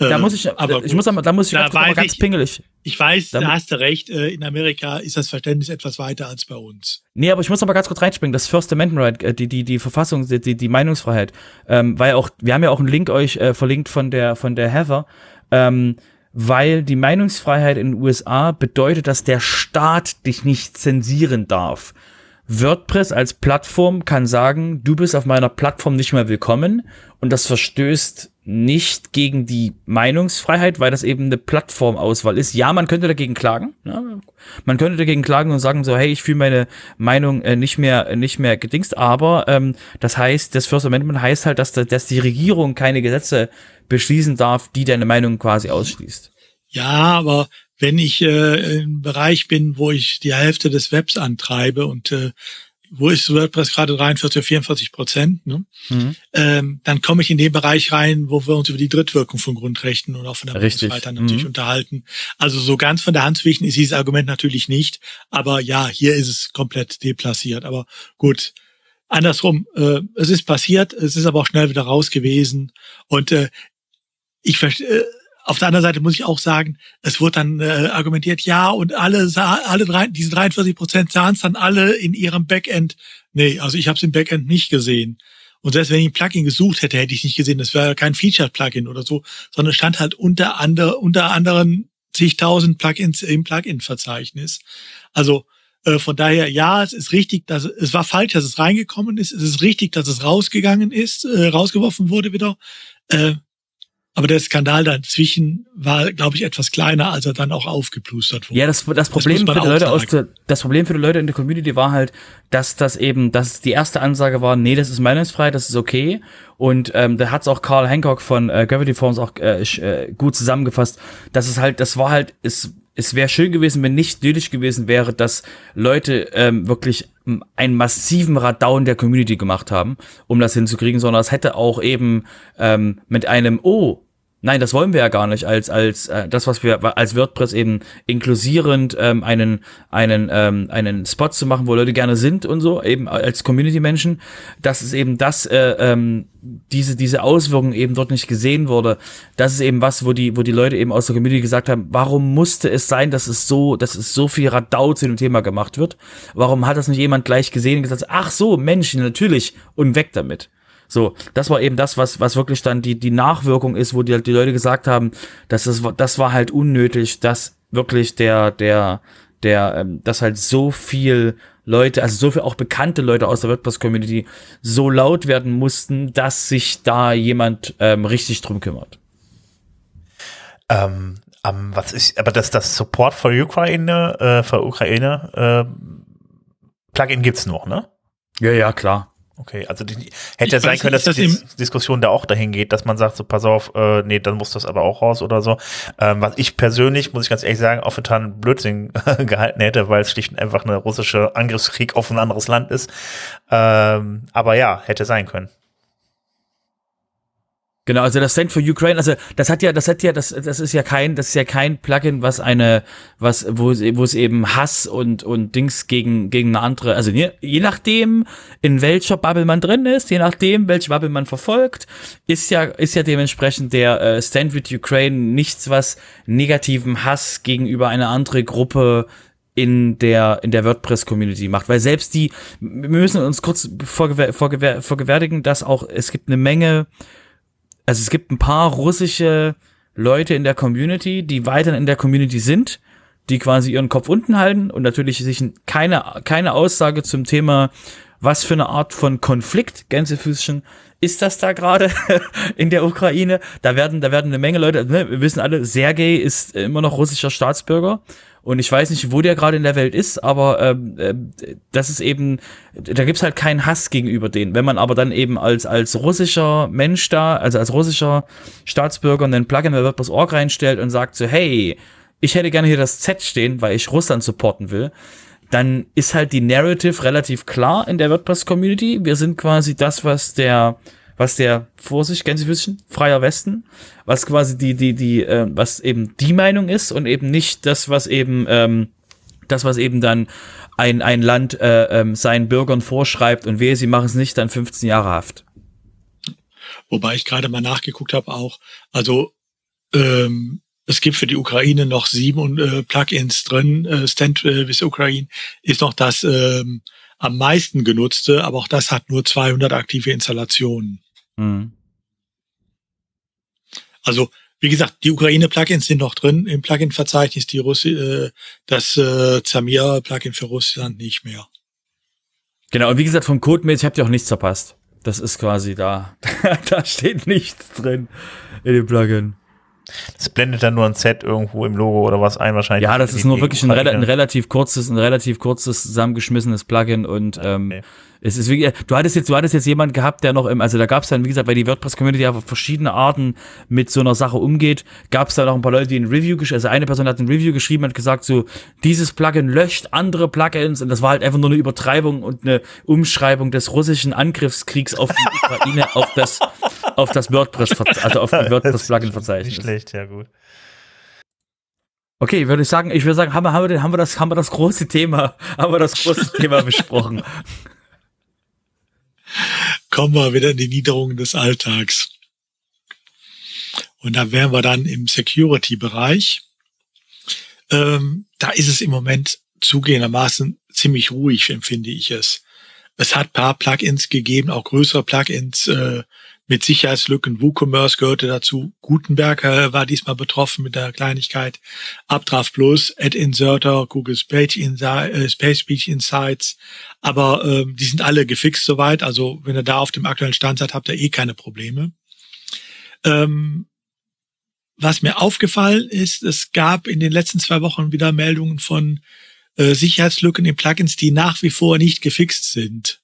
äh, da muss ich, aber ich muss, da muss ich da ganz, ganz ich, pingelig. Ich weiß, da, da hast du recht. Äh, in Amerika ist das Verständnis etwas weiter als bei uns. Nee, aber ich muss aber ganz kurz reinspringen. Das First Amendment Right, äh, die die die Verfassung, die die Meinungsfreiheit, ähm, weil auch wir haben ja auch einen Link euch äh, verlinkt von der von der Heather. Ähm, weil die Meinungsfreiheit in den USA bedeutet, dass der Staat dich nicht zensieren darf. WordPress als Plattform kann sagen, du bist auf meiner Plattform nicht mehr willkommen und das verstößt nicht gegen die Meinungsfreiheit, weil das eben eine Plattformauswahl ist. Ja, man könnte dagegen klagen. Ja, man könnte dagegen klagen und sagen so, hey, ich fühle meine Meinung äh, nicht mehr nicht mehr gedingst. Aber ähm, das heißt, das First Amendment heißt halt, dass, dass die Regierung keine Gesetze beschließen darf, die deine Meinung quasi ausschließt. Ja, aber wenn ich äh, im Bereich bin, wo ich die Hälfte des Webs antreibe und äh, wo ist WordPress gerade 43 44 Prozent, ne? Mhm. Ähm, dann komme ich in den Bereich rein, wo wir uns über die Drittwirkung von Grundrechten und auch von der Bundesweiter natürlich mhm. unterhalten. Also so ganz von der Hand zu wichen ist dieses Argument natürlich nicht, aber ja, hier ist es komplett deplaciert. Aber gut, andersrum, äh, es ist passiert, es ist aber auch schnell wieder raus gewesen und äh, ich verstehe. Auf der anderen Seite muss ich auch sagen, es wurde dann äh, argumentiert, ja, und alle, alle drei, diese 43 Prozent sahen es dann alle in ihrem Backend. Nee, also ich habe es im Backend nicht gesehen. Und selbst wenn ich ein Plugin gesucht hätte, hätte ich nicht gesehen, das wäre kein Featured-Plugin oder so, sondern stand halt unter, andere, unter anderen zigtausend Plugins im Plugin-Verzeichnis. Also äh, von daher, ja, es ist richtig, dass es war falsch, dass es reingekommen ist. Es ist richtig, dass es rausgegangen ist, äh, rausgeworfen wurde wieder. Äh, aber der Skandal dazwischen war, glaube ich, etwas kleiner, als er dann auch aufgeplustert wurde. Ja, das, das Problem das für die Leute aus der, das Problem für die Leute in der Community war halt, dass das eben, dass die erste Ansage war, nee, das ist meinungsfrei, das ist okay. Und ähm, da hat's auch Carl Hancock von äh, Gravity Forms auch äh, äh, gut zusammengefasst. dass es halt, das war halt, es es wäre schön gewesen, wenn nicht nötig gewesen wäre, dass Leute ähm, wirklich einen massiven Raddown der Community gemacht haben, um das hinzukriegen, sondern es hätte auch eben ähm, mit einem, oh, Nein, das wollen wir ja gar nicht als als äh, das, was wir als WordPress eben inklusierend ähm, einen einen ähm, einen Spot zu machen, wo Leute gerne sind und so eben als Community-Menschen, dass es eben das äh, ähm, diese diese Auswirkungen eben dort nicht gesehen wurde. Das ist eben was, wo die wo die Leute eben aus der Community gesagt haben, warum musste es sein, dass es so dass es so viel Radau zu dem Thema gemacht wird? Warum hat das nicht jemand gleich gesehen und gesagt, ach so Menschen natürlich und weg damit? So, das war eben das, was, was wirklich dann die, die Nachwirkung ist, wo die, die Leute gesagt haben, dass das, das war halt unnötig, dass wirklich der, der, der, ähm, dass halt so viel Leute, also so viel auch bekannte Leute aus der WordPress-Community so laut werden mussten, dass sich da jemand ähm, richtig drum kümmert. Ähm, um, was ist, aber das, das Support für Ukraine, äh, für Ukraine, äh, Plugin gibt's noch, ne? Ja, ja, klar. Okay, also die, hätte ja sein können, dass die Diskussion da auch dahin geht, dass man sagt, so pass auf, äh, nee, dann muss das aber auch raus oder so. Ähm, was ich persönlich, muss ich ganz ehrlich sagen, auf total Blödsinn gehalten hätte, weil es schlicht und einfach eine russische Angriffskrieg auf ein anderes Land ist. Ähm, aber ja, hätte sein können. Genau, also das Stand for Ukraine, also das hat ja, das hat ja, das, das ist ja kein, das ist ja kein Plugin, was eine, was, wo wo es eben Hass und und Dings gegen gegen eine andere, also je, je nachdem, in welcher Bubble man drin ist, je nachdem, welche Bubble man verfolgt, ist ja ist ja dementsprechend der äh, Stand with Ukraine nichts, was negativen Hass gegenüber einer andere Gruppe in der in der WordPress Community macht, weil selbst die wir müssen uns kurz vorgewer vorgewer vorgewärtigen, dass auch es gibt eine Menge also es gibt ein paar russische Leute in der Community, die weiterhin in der Community sind, die quasi ihren Kopf unten halten und natürlich sich keine, keine Aussage zum Thema, was für eine Art von Konflikt, Gänsefüßchen, ist das da gerade in der Ukraine? Da werden, da werden eine Menge Leute, ne, wir wissen alle, Sergei ist immer noch russischer Staatsbürger und ich weiß nicht, wo der gerade in der Welt ist, aber ähm, äh, das ist eben, da gibt's halt keinen Hass gegenüber denen. Wenn man aber dann eben als, als russischer Mensch da, also als russischer Staatsbürger einen Plugin bei WordPress.org reinstellt und sagt so, hey, ich hätte gerne hier das Z stehen, weil ich Russland supporten will, dann ist halt die Narrative relativ klar in der WordPress-Community. Wir sind quasi das, was der was der Vorsicht, Gänsefüßchen, freier Westen, was quasi die, die, die, äh, was eben die Meinung ist und eben nicht das, was eben, ähm, das, was eben dann ein, ein Land äh, ähm, seinen Bürgern vorschreibt und wehe, sie machen es nicht, dann 15 Jahre Haft. Wobei ich gerade mal nachgeguckt habe auch, also ähm, es gibt für die Ukraine noch sieben äh, Plugins drin. Äh, Stand äh, with Ukraine ist noch das ähm, am meisten genutzte, aber auch das hat nur 200 aktive Installationen. Mhm. Also, wie gesagt, die Ukraine-Plugins sind noch drin im Plugin-Verzeichnis, die Russi äh, das äh, Zamir-Plugin für Russland nicht mehr. Genau, und wie gesagt, vom Code-Mails habt ihr auch nichts verpasst. Das ist quasi da. da steht nichts drin in dem Plugin. Das blendet dann nur ein Set irgendwo im Logo oder was ein wahrscheinlich. Ja, das ist nur wirklich ein, ein, relativ kurzes, ein relativ kurzes zusammengeschmissenes Plugin und ähm, okay. Es ist wirklich, du hattest jetzt, du hattest jetzt jemand gehabt, der noch im, also da gab es dann, wie gesagt, weil die WordPress-Community auf verschiedene Arten mit so einer Sache umgeht, gab es da noch ein paar Leute, die ein Review geschrieben, also eine Person hat ein Review geschrieben und gesagt so, dieses Plugin löscht andere Plugins und das war halt einfach nur eine Übertreibung und eine Umschreibung des russischen Angriffskriegs auf die Ukraine auf das auf das WordPress, also auf das WordPress-Plugin-Verzeichnis. Nicht schlecht, ja gut. Okay, würde ich sagen, ich würde sagen, haben wir, haben wir, haben wir das, haben wir das große Thema, haben wir das große Thema besprochen. Kommen wir wieder in die Niederungen des Alltags. Und da wären wir dann im Security-Bereich. Ähm, da ist es im Moment zugehendermaßen ziemlich ruhig, empfinde ich es. Es hat paar Plugins gegeben, auch größere Plugins, äh, mit Sicherheitslücken. WooCommerce gehörte dazu. Gutenberg äh, war diesmal betroffen mit der Kleinigkeit. Updraft Plus, Ad Inserter, Google Page, Insi äh, Space Speech Insights. Aber ähm, die sind alle gefixt soweit. Also wenn ihr da auf dem aktuellen Stand seid, habt ihr eh keine Probleme. Ähm, was mir aufgefallen ist, es gab in den letzten zwei Wochen wieder Meldungen von äh, Sicherheitslücken in Plugins, die nach wie vor nicht gefixt sind.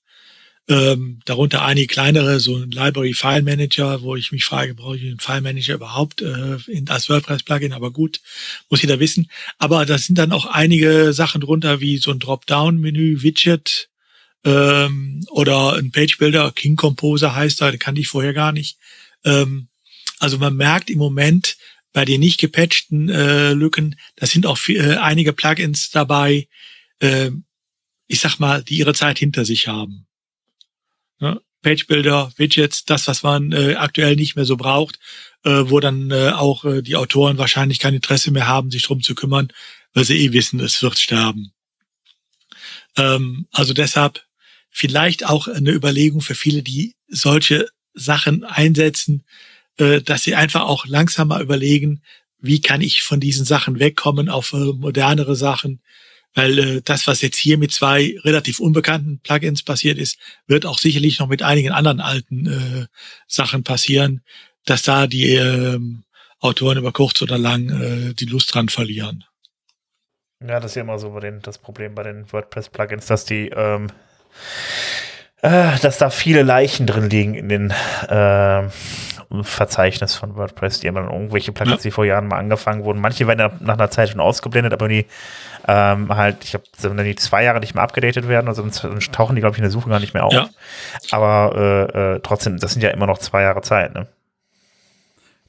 Ähm, darunter einige kleinere, so ein Library File Manager, wo ich mich frage, brauche ich einen File Manager überhaupt äh, in, als WordPress-Plugin? Aber gut, muss jeder wissen. Aber da sind dann auch einige Sachen drunter, wie so ein Dropdown-Menü, Widget ähm, oder ein Page Builder, King Composer heißt er, den kannte ich vorher gar nicht. Ähm, also man merkt im Moment bei den nicht gepatchten äh, Lücken, da sind auch viel, äh, einige Plugins dabei, äh, ich sag mal, die ihre Zeit hinter sich haben. Ne? Page Builder, Widgets, das, was man äh, aktuell nicht mehr so braucht, äh, wo dann äh, auch äh, die Autoren wahrscheinlich kein Interesse mehr haben, sich drum zu kümmern, weil sie eh wissen, es wird sterben. Ähm, also deshalb vielleicht auch eine Überlegung für viele, die solche Sachen einsetzen, äh, dass sie einfach auch langsamer überlegen, wie kann ich von diesen Sachen wegkommen auf äh, modernere Sachen, weil äh, das, was jetzt hier mit zwei relativ unbekannten Plugins passiert ist, wird auch sicherlich noch mit einigen anderen alten äh, Sachen passieren, dass da die äh, Autoren über kurz oder lang äh, die Lust dran verlieren. Ja, das ist ja immer so bei den, das Problem bei den WordPress-Plugins, dass die ähm, äh, dass da viele Leichen drin liegen in den äh, Verzeichnis von WordPress. Die haben dann irgendwelche Plugins, ja. die vor Jahren mal angefangen wurden. Manche werden nach einer Zeit schon ausgeblendet, aber die ähm, halt, ich habe, wenn die zwei Jahre nicht mehr abgedatet werden, also dann tauchen die, glaube ich, in der Suche gar nicht mehr auf. Ja. Aber äh, äh, trotzdem, das sind ja immer noch zwei Jahre Zeit, ne?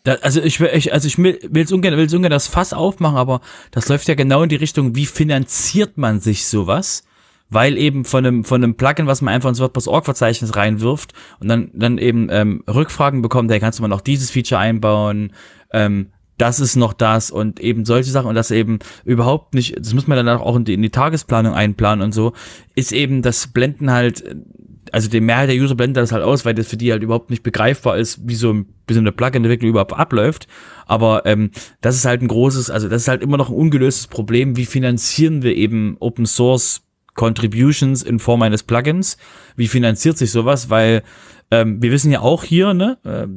Da, also ich will, ich, also ich will es ungern, will's ungern das Fass aufmachen, aber das läuft ja genau in die Richtung, wie finanziert man sich sowas? Weil eben von einem, von einem Plugin, was man einfach ins WordPress.org-Verzeichnis reinwirft und dann, dann eben ähm, Rückfragen bekommt, hey, kannst du mal noch dieses Feature einbauen, ähm, das ist noch das und eben solche Sachen und das eben überhaupt nicht, das muss man dann auch in die, in die Tagesplanung einplanen und so, ist eben das Blenden halt, also die Mehrheit der User blendet das halt aus, weil das für die halt überhaupt nicht begreifbar ist, wie so, wie so eine Plugin-Entwicklung überhaupt abläuft. Aber ähm, das ist halt ein großes, also das ist halt immer noch ein ungelöstes Problem, wie finanzieren wir eben Open Source Contributions in Form eines Plugins. Wie finanziert sich sowas? Weil ähm, wir wissen ja auch hier, ne, äh,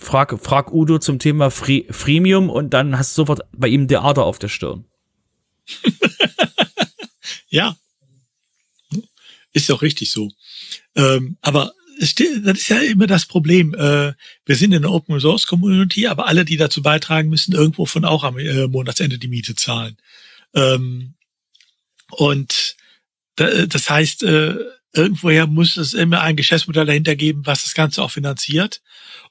frag, frag Udo zum Thema Free, Freemium und dann hast du sofort bei ihm der Ader auf der Stirn. ja. Ist auch richtig so. Ähm, aber das ist ja immer das Problem. Äh, wir sind in der Open Source Community, aber alle, die dazu beitragen, müssen irgendwo von auch am äh, Monatsende die Miete zahlen. Ähm, und das heißt, äh, irgendwoher muss es immer ein Geschäftsmodell dahinter geben, was das Ganze auch finanziert.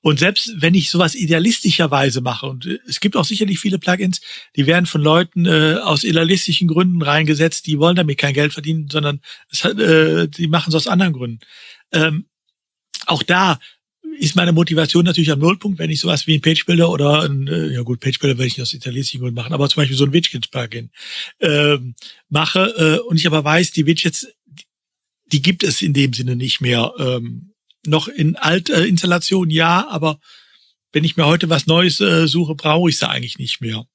Und selbst wenn ich sowas idealistischerweise mache, und es gibt auch sicherlich viele Plugins, die werden von Leuten äh, aus idealistischen Gründen reingesetzt, die wollen damit kein Geld verdienen, sondern es, äh, die machen es aus anderen Gründen. Ähm, auch da ist meine Motivation natürlich am Nullpunkt, wenn ich sowas wie ein Page Builder oder ein, äh, ja gut, Page Builder werde ich aus italienischen Gründen machen, aber zum Beispiel so ein Widget-Plugin ähm, mache äh, und ich aber weiß, die Widgets, die gibt es in dem Sinne nicht mehr. Ähm, noch in Alt-Installation äh, ja, aber wenn ich mir heute was Neues äh, suche, brauche ich sie eigentlich nicht mehr.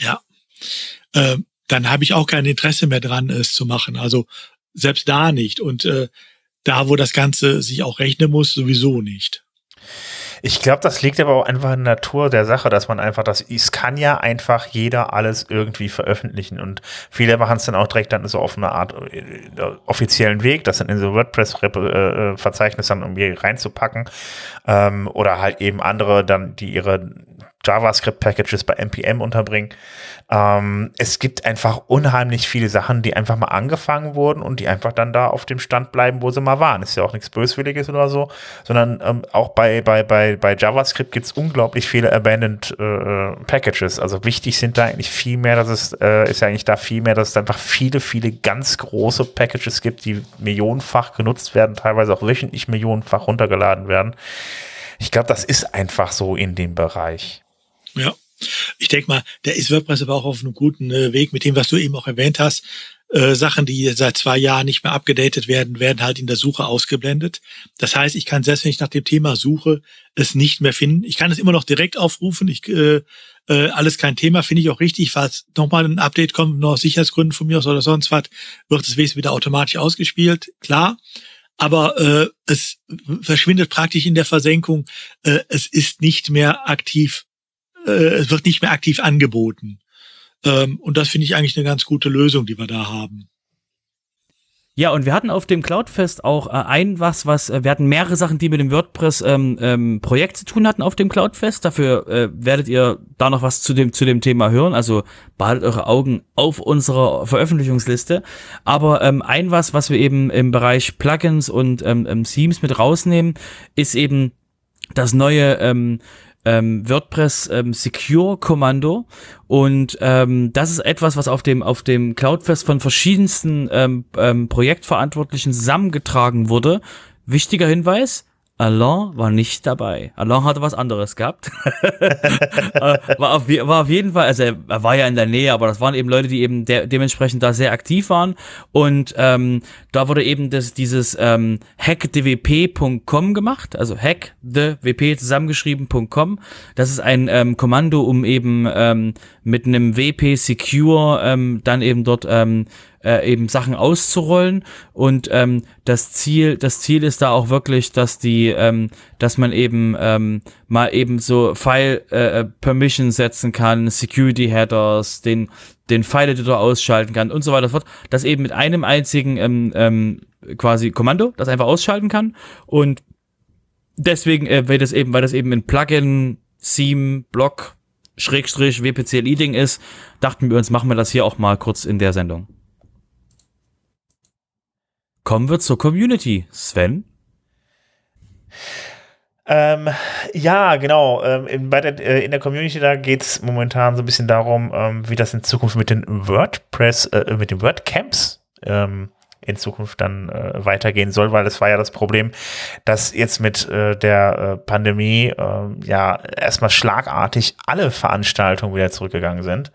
Ja, äh, dann habe ich auch kein Interesse mehr dran, es zu machen. Also selbst da nicht. Und äh, da, wo das Ganze sich auch rechnen muss, sowieso nicht. Ich glaube, das liegt aber auch einfach in der Natur der Sache, dass man einfach das, es kann ja einfach jeder alles irgendwie veröffentlichen und viele machen es dann auch direkt dann so auf eine Art äh, offiziellen Weg, das dann in so WordPress-Verzeichnis dann irgendwie reinzupacken ähm, oder halt eben andere dann, die ihre JavaScript-Packages bei NPM unterbringen. Ähm, es gibt einfach unheimlich viele Sachen, die einfach mal angefangen wurden und die einfach dann da auf dem Stand bleiben, wo sie mal waren. Ist ja auch nichts Böswilliges oder so, sondern ähm, auch bei, bei, bei, bei JavaScript gibt es unglaublich viele Abandoned äh, Packages. Also wichtig sind da eigentlich viel mehr, dass es äh, ist ja eigentlich da viel mehr, dass es einfach viele, viele ganz große Packages gibt, die millionenfach genutzt werden, teilweise auch wöchentlich millionenfach runtergeladen werden. Ich glaube, das ist einfach so in dem Bereich. Ja. Ich denke mal, der ist WordPress aber auch auf einem guten äh, Weg mit dem, was du eben auch erwähnt hast. Äh, Sachen, die seit zwei Jahren nicht mehr abgedatet werden, werden halt in der Suche ausgeblendet. Das heißt, ich kann selbst wenn ich nach dem Thema suche, es nicht mehr finden. Ich kann es immer noch direkt aufrufen. Ich, äh, äh, alles kein Thema, finde ich auch richtig. Falls nochmal ein Update kommt, nur aus Sicherheitsgründen von mir aus oder sonst was, wird es wesentlich wieder automatisch ausgespielt. Klar. Aber äh, es verschwindet praktisch in der Versenkung. Äh, es ist nicht mehr aktiv äh, es wird nicht mehr aktiv angeboten. Ähm, und das finde ich eigentlich eine ganz gute Lösung, die wir da haben. Ja, und wir hatten auf dem Cloudfest auch äh, ein was, was äh, wir hatten mehrere Sachen, die mit dem WordPress ähm, ähm, Projekt zu tun hatten auf dem Cloudfest. Dafür äh, werdet ihr da noch was zu dem zu dem Thema hören. Also behaltet eure Augen auf unserer Veröffentlichungsliste. Aber ähm, ein was, was wir eben im Bereich Plugins und ähm, ähm, Themes mit rausnehmen, ist eben das neue ähm, ähm, WordPress ähm, Secure Kommando und ähm, das ist etwas, was auf dem auf dem Cloudfest von verschiedensten ähm, ähm, Projektverantwortlichen zusammengetragen wurde. Wichtiger Hinweis: Alain war nicht dabei. Alain hatte was anderes gehabt. Äh, war, auf, war auf jeden Fall, also er, er, war ja in der Nähe, aber das waren eben Leute, die eben de dementsprechend da sehr aktiv waren. Und ähm, da wurde eben das, dieses ähm, hackdwp.com gemacht, also hackthewp zusammengeschrieben.com. Das ist ein ähm, Kommando, um eben ähm, mit einem WP Secure ähm, dann eben dort ähm, äh, eben Sachen auszurollen. Und ähm, das Ziel das Ziel ist da auch wirklich dass die ähm, dass man eben ähm, mal eben so File äh, äh Permission setzen kann Security Headers den den File Editor ausschalten kann und so weiter fort. Das eben mit einem einzigen ähm, ähm, quasi Kommando das einfach ausschalten kann. Und deswegen äh, weil das eben weil das eben in Plugin Theme Block Schrägstrich WPC Leading ist, dachten wir uns, machen wir das hier auch mal kurz in der Sendung. Kommen wir zur Community. Sven? Ähm, ja, genau. Ähm, in, der, äh, in der Community, da geht es momentan so ein bisschen darum, ähm, wie das in Zukunft mit den WordPress, äh, mit den WordCamps ähm, in Zukunft dann äh, weitergehen soll, weil das war ja das Problem, dass jetzt mit äh, der äh, Pandemie äh, ja erstmal schlagartig alle Veranstaltungen wieder zurückgegangen sind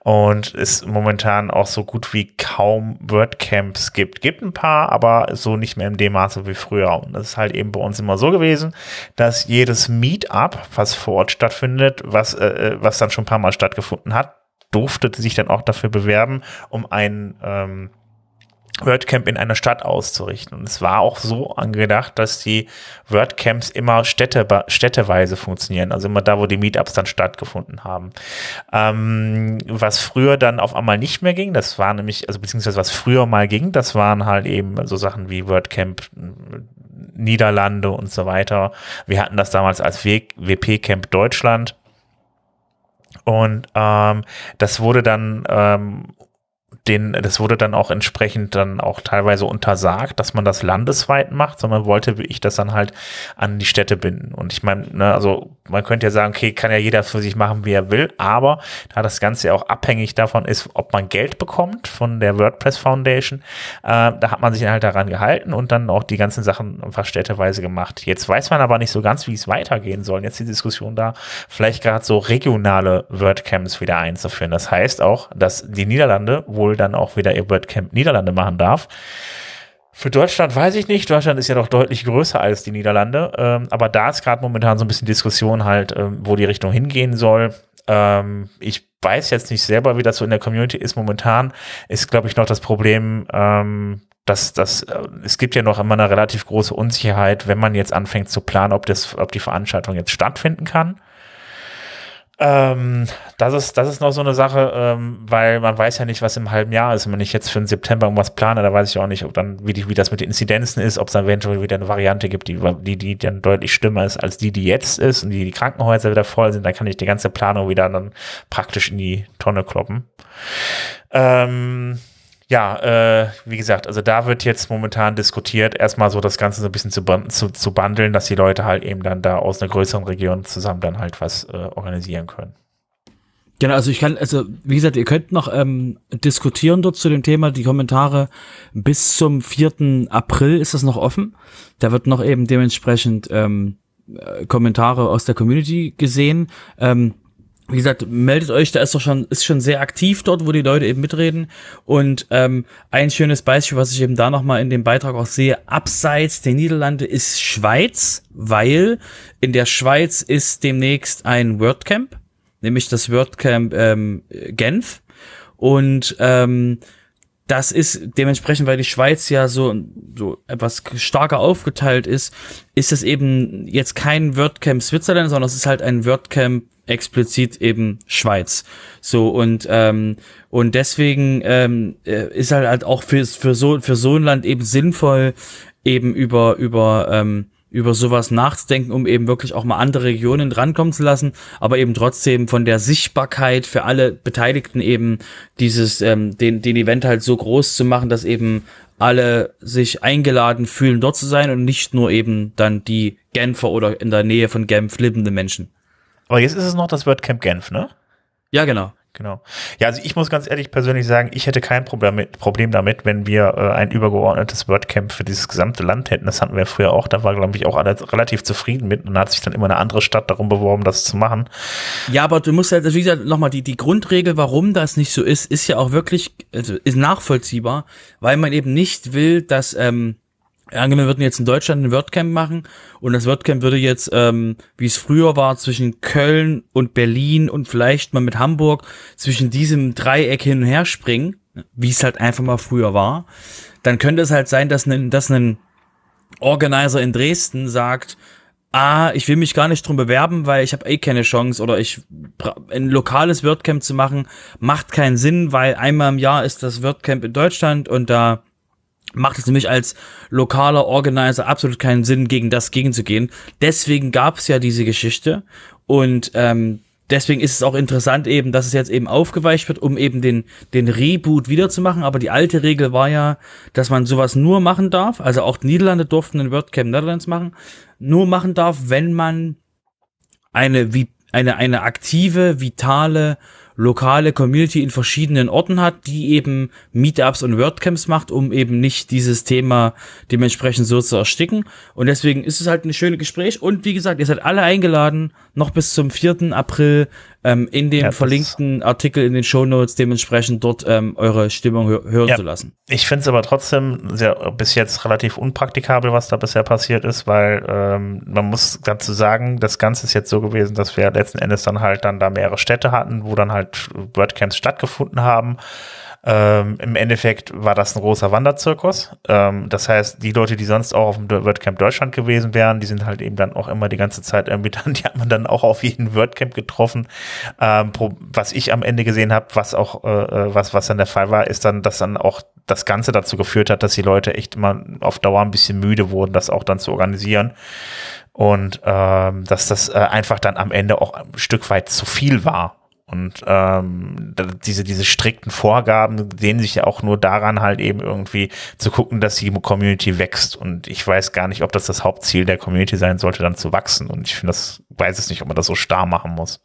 und es momentan auch so gut wie kaum WordCamps gibt. Gibt ein paar, aber so nicht mehr in dem Maße wie früher. Und das ist halt eben bei uns immer so gewesen, dass jedes Meetup, was vor Ort stattfindet, was, äh, äh was dann schon ein paar Mal stattgefunden hat, durfte sich dann auch dafür bewerben, um ein ähm, WordCamp in einer Stadt auszurichten. Und es war auch so angedacht, dass die WordCamps immer städte, städteweise funktionieren, also immer da, wo die Meetups dann stattgefunden haben. Ähm, was früher dann auf einmal nicht mehr ging, das war nämlich, also beziehungsweise was früher mal ging, das waren halt eben so Sachen wie WordCamp Niederlande und so weiter. Wir hatten das damals als WP Camp Deutschland. Und ähm, das wurde dann ähm, den, das wurde dann auch entsprechend dann auch teilweise untersagt, dass man das landesweit macht, sondern wollte, ich das dann halt an die Städte binden. Und ich meine, ne, also man könnte ja sagen, okay, kann ja jeder für sich machen, wie er will, aber da das Ganze ja auch abhängig davon ist, ob man Geld bekommt von der WordPress Foundation, äh, da hat man sich halt daran gehalten und dann auch die ganzen Sachen einfach städteweise gemacht. Jetzt weiß man aber nicht so ganz, wie es weitergehen soll. Jetzt die Diskussion da, vielleicht gerade so regionale WordCamps wieder einzuführen. Das heißt auch, dass die Niederlande wohl dann auch wieder ihr WordCamp Niederlande machen darf. Für Deutschland weiß ich nicht. Deutschland ist ja doch deutlich größer als die Niederlande. Ähm, aber da ist gerade momentan so ein bisschen Diskussion halt, ähm, wo die Richtung hingehen soll. Ähm, ich weiß jetzt nicht selber, wie das so in der Community ist. Momentan ist, glaube ich, noch das Problem, ähm, das, das, äh, es gibt ja noch immer eine relativ große Unsicherheit, wenn man jetzt anfängt zu planen, ob das, ob die Veranstaltung jetzt stattfinden kann. Ähm, das ist, das ist noch so eine Sache, ähm, weil man weiß ja nicht, was im halben Jahr ist. Wenn ich jetzt für den September irgendwas plane, da weiß ich auch nicht, ob dann, wie, die, wie das mit den Inzidenzen ist, ob es dann eventuell wieder eine Variante gibt, die, die, die dann deutlich schlimmer ist als die, die jetzt ist und die, die Krankenhäuser wieder voll sind, dann kann ich die ganze Planung wieder dann praktisch in die Tonne kloppen. Ähm, ja, äh, wie gesagt, also da wird jetzt momentan diskutiert, erstmal so das Ganze so ein bisschen zu, zu, zu bundeln, dass die Leute halt eben dann da aus einer größeren Region zusammen dann halt was äh, organisieren können. Genau, also ich kann, also wie gesagt, ihr könnt noch ähm, diskutieren dort zu dem Thema. Die Kommentare bis zum 4. April ist das noch offen. Da wird noch eben dementsprechend ähm, äh, Kommentare aus der Community gesehen. Ähm, wie gesagt, meldet euch, da ist doch schon, ist schon sehr aktiv dort, wo die Leute eben mitreden. Und ähm, ein schönes Beispiel, was ich eben da nochmal in dem Beitrag auch sehe, abseits der Niederlande ist Schweiz, weil in der Schweiz ist demnächst ein WordCamp, nämlich das WordCamp ähm, Genf. Und ähm, das ist dementsprechend, weil die Schweiz ja so, so etwas starker aufgeteilt ist, ist es eben jetzt kein WordCamp Switzerland, sondern es ist halt ein WordCamp explizit eben Schweiz. So und ähm, und deswegen ähm, äh, ist halt halt auch für für so für so ein Land eben sinnvoll eben über über ähm, über sowas nachzudenken, um eben wirklich auch mal andere Regionen drankommen zu lassen, aber eben trotzdem von der Sichtbarkeit für alle Beteiligten eben dieses, ähm, den, den Event halt so groß zu machen, dass eben alle sich eingeladen fühlen, dort zu sein und nicht nur eben dann die Genfer oder in der Nähe von Genf lebende Menschen. Aber jetzt ist es noch das WordCamp Genf, ne? Ja, genau. Genau. Ja, also ich muss ganz ehrlich persönlich sagen, ich hätte kein Problem, mit, Problem damit, wenn wir äh, ein übergeordnetes WordCamp für dieses gesamte Land hätten. Das hatten wir früher auch. Da war, glaube ich, auch alle relativ zufrieden mit und hat sich dann immer eine andere Stadt darum beworben, das zu machen. Ja, aber du musst halt, wie gesagt, nochmal, die, die Grundregel, warum das nicht so ist, ist ja auch wirklich, also ist nachvollziehbar, weil man eben nicht will, dass, ähm, Angenommen, wir würden jetzt in Deutschland ein WordCamp machen und das WordCamp würde jetzt, ähm, wie es früher war, zwischen Köln und Berlin und vielleicht mal mit Hamburg zwischen diesem Dreieck hin und her springen, wie es halt einfach mal früher war, dann könnte es halt sein, dass ein, dass ein Organizer in Dresden sagt, ah, ich will mich gar nicht drum bewerben, weil ich habe eh keine Chance oder ich ein lokales WordCamp zu machen macht keinen Sinn, weil einmal im Jahr ist das WordCamp in Deutschland und da macht es nämlich als lokaler Organizer absolut keinen Sinn, gegen das gegenzugehen. Deswegen gab es ja diese Geschichte und ähm, deswegen ist es auch interessant eben, dass es jetzt eben aufgeweicht wird, um eben den, den Reboot wiederzumachen. Aber die alte Regel war ja, dass man sowas nur machen darf, also auch die Niederlande durften ein WordCamp Netherlands machen, nur machen darf, wenn man eine, wie, eine, eine aktive, vitale lokale Community in verschiedenen Orten hat, die eben Meetups und WordCamps macht, um eben nicht dieses Thema dementsprechend so zu ersticken. Und deswegen ist es halt ein schönes Gespräch. Und wie gesagt, ihr seid alle eingeladen, noch bis zum 4. April ähm, in dem ja, verlinkten Artikel in den Show Notes dementsprechend dort ähm, eure Stimmung hö hören ja, zu lassen. Ich finde es aber trotzdem sehr, bis jetzt relativ unpraktikabel, was da bisher passiert ist, weil ähm, man muss dazu sagen, das Ganze ist jetzt so gewesen, dass wir letzten Endes dann halt dann da mehrere Städte hatten, wo dann halt WordCamps stattgefunden haben. Ähm, Im Endeffekt war das ein großer Wanderzirkus. Ähm, das heißt, die Leute, die sonst auch auf dem WordCamp Deutschland gewesen wären, die sind halt eben dann auch immer die ganze Zeit irgendwie dann, die hat man dann auch auf jeden WordCamp getroffen. Ähm, was ich am Ende gesehen habe, was auch, äh, äh, was, was dann der Fall war, ist dann, dass dann auch das Ganze dazu geführt hat, dass die Leute echt immer auf Dauer ein bisschen müde wurden, das auch dann zu organisieren und ähm, dass das äh, einfach dann am Ende auch ein Stück weit zu viel war. Und ähm, diese, diese strikten Vorgaben sehen sich ja auch nur daran, halt eben irgendwie zu gucken, dass die Community wächst. Und ich weiß gar nicht, ob das das Hauptziel der Community sein sollte, dann zu wachsen. Und ich finde das, weiß es nicht, ob man das so starr machen muss.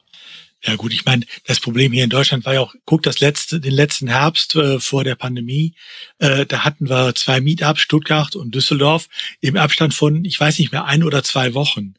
Ja gut, ich meine, das Problem hier in Deutschland war ja auch, guck das letzte, den letzten Herbst äh, vor der Pandemie, äh, da hatten wir zwei Meetups, Stuttgart und Düsseldorf, im Abstand von, ich weiß nicht mehr, ein oder zwei Wochen.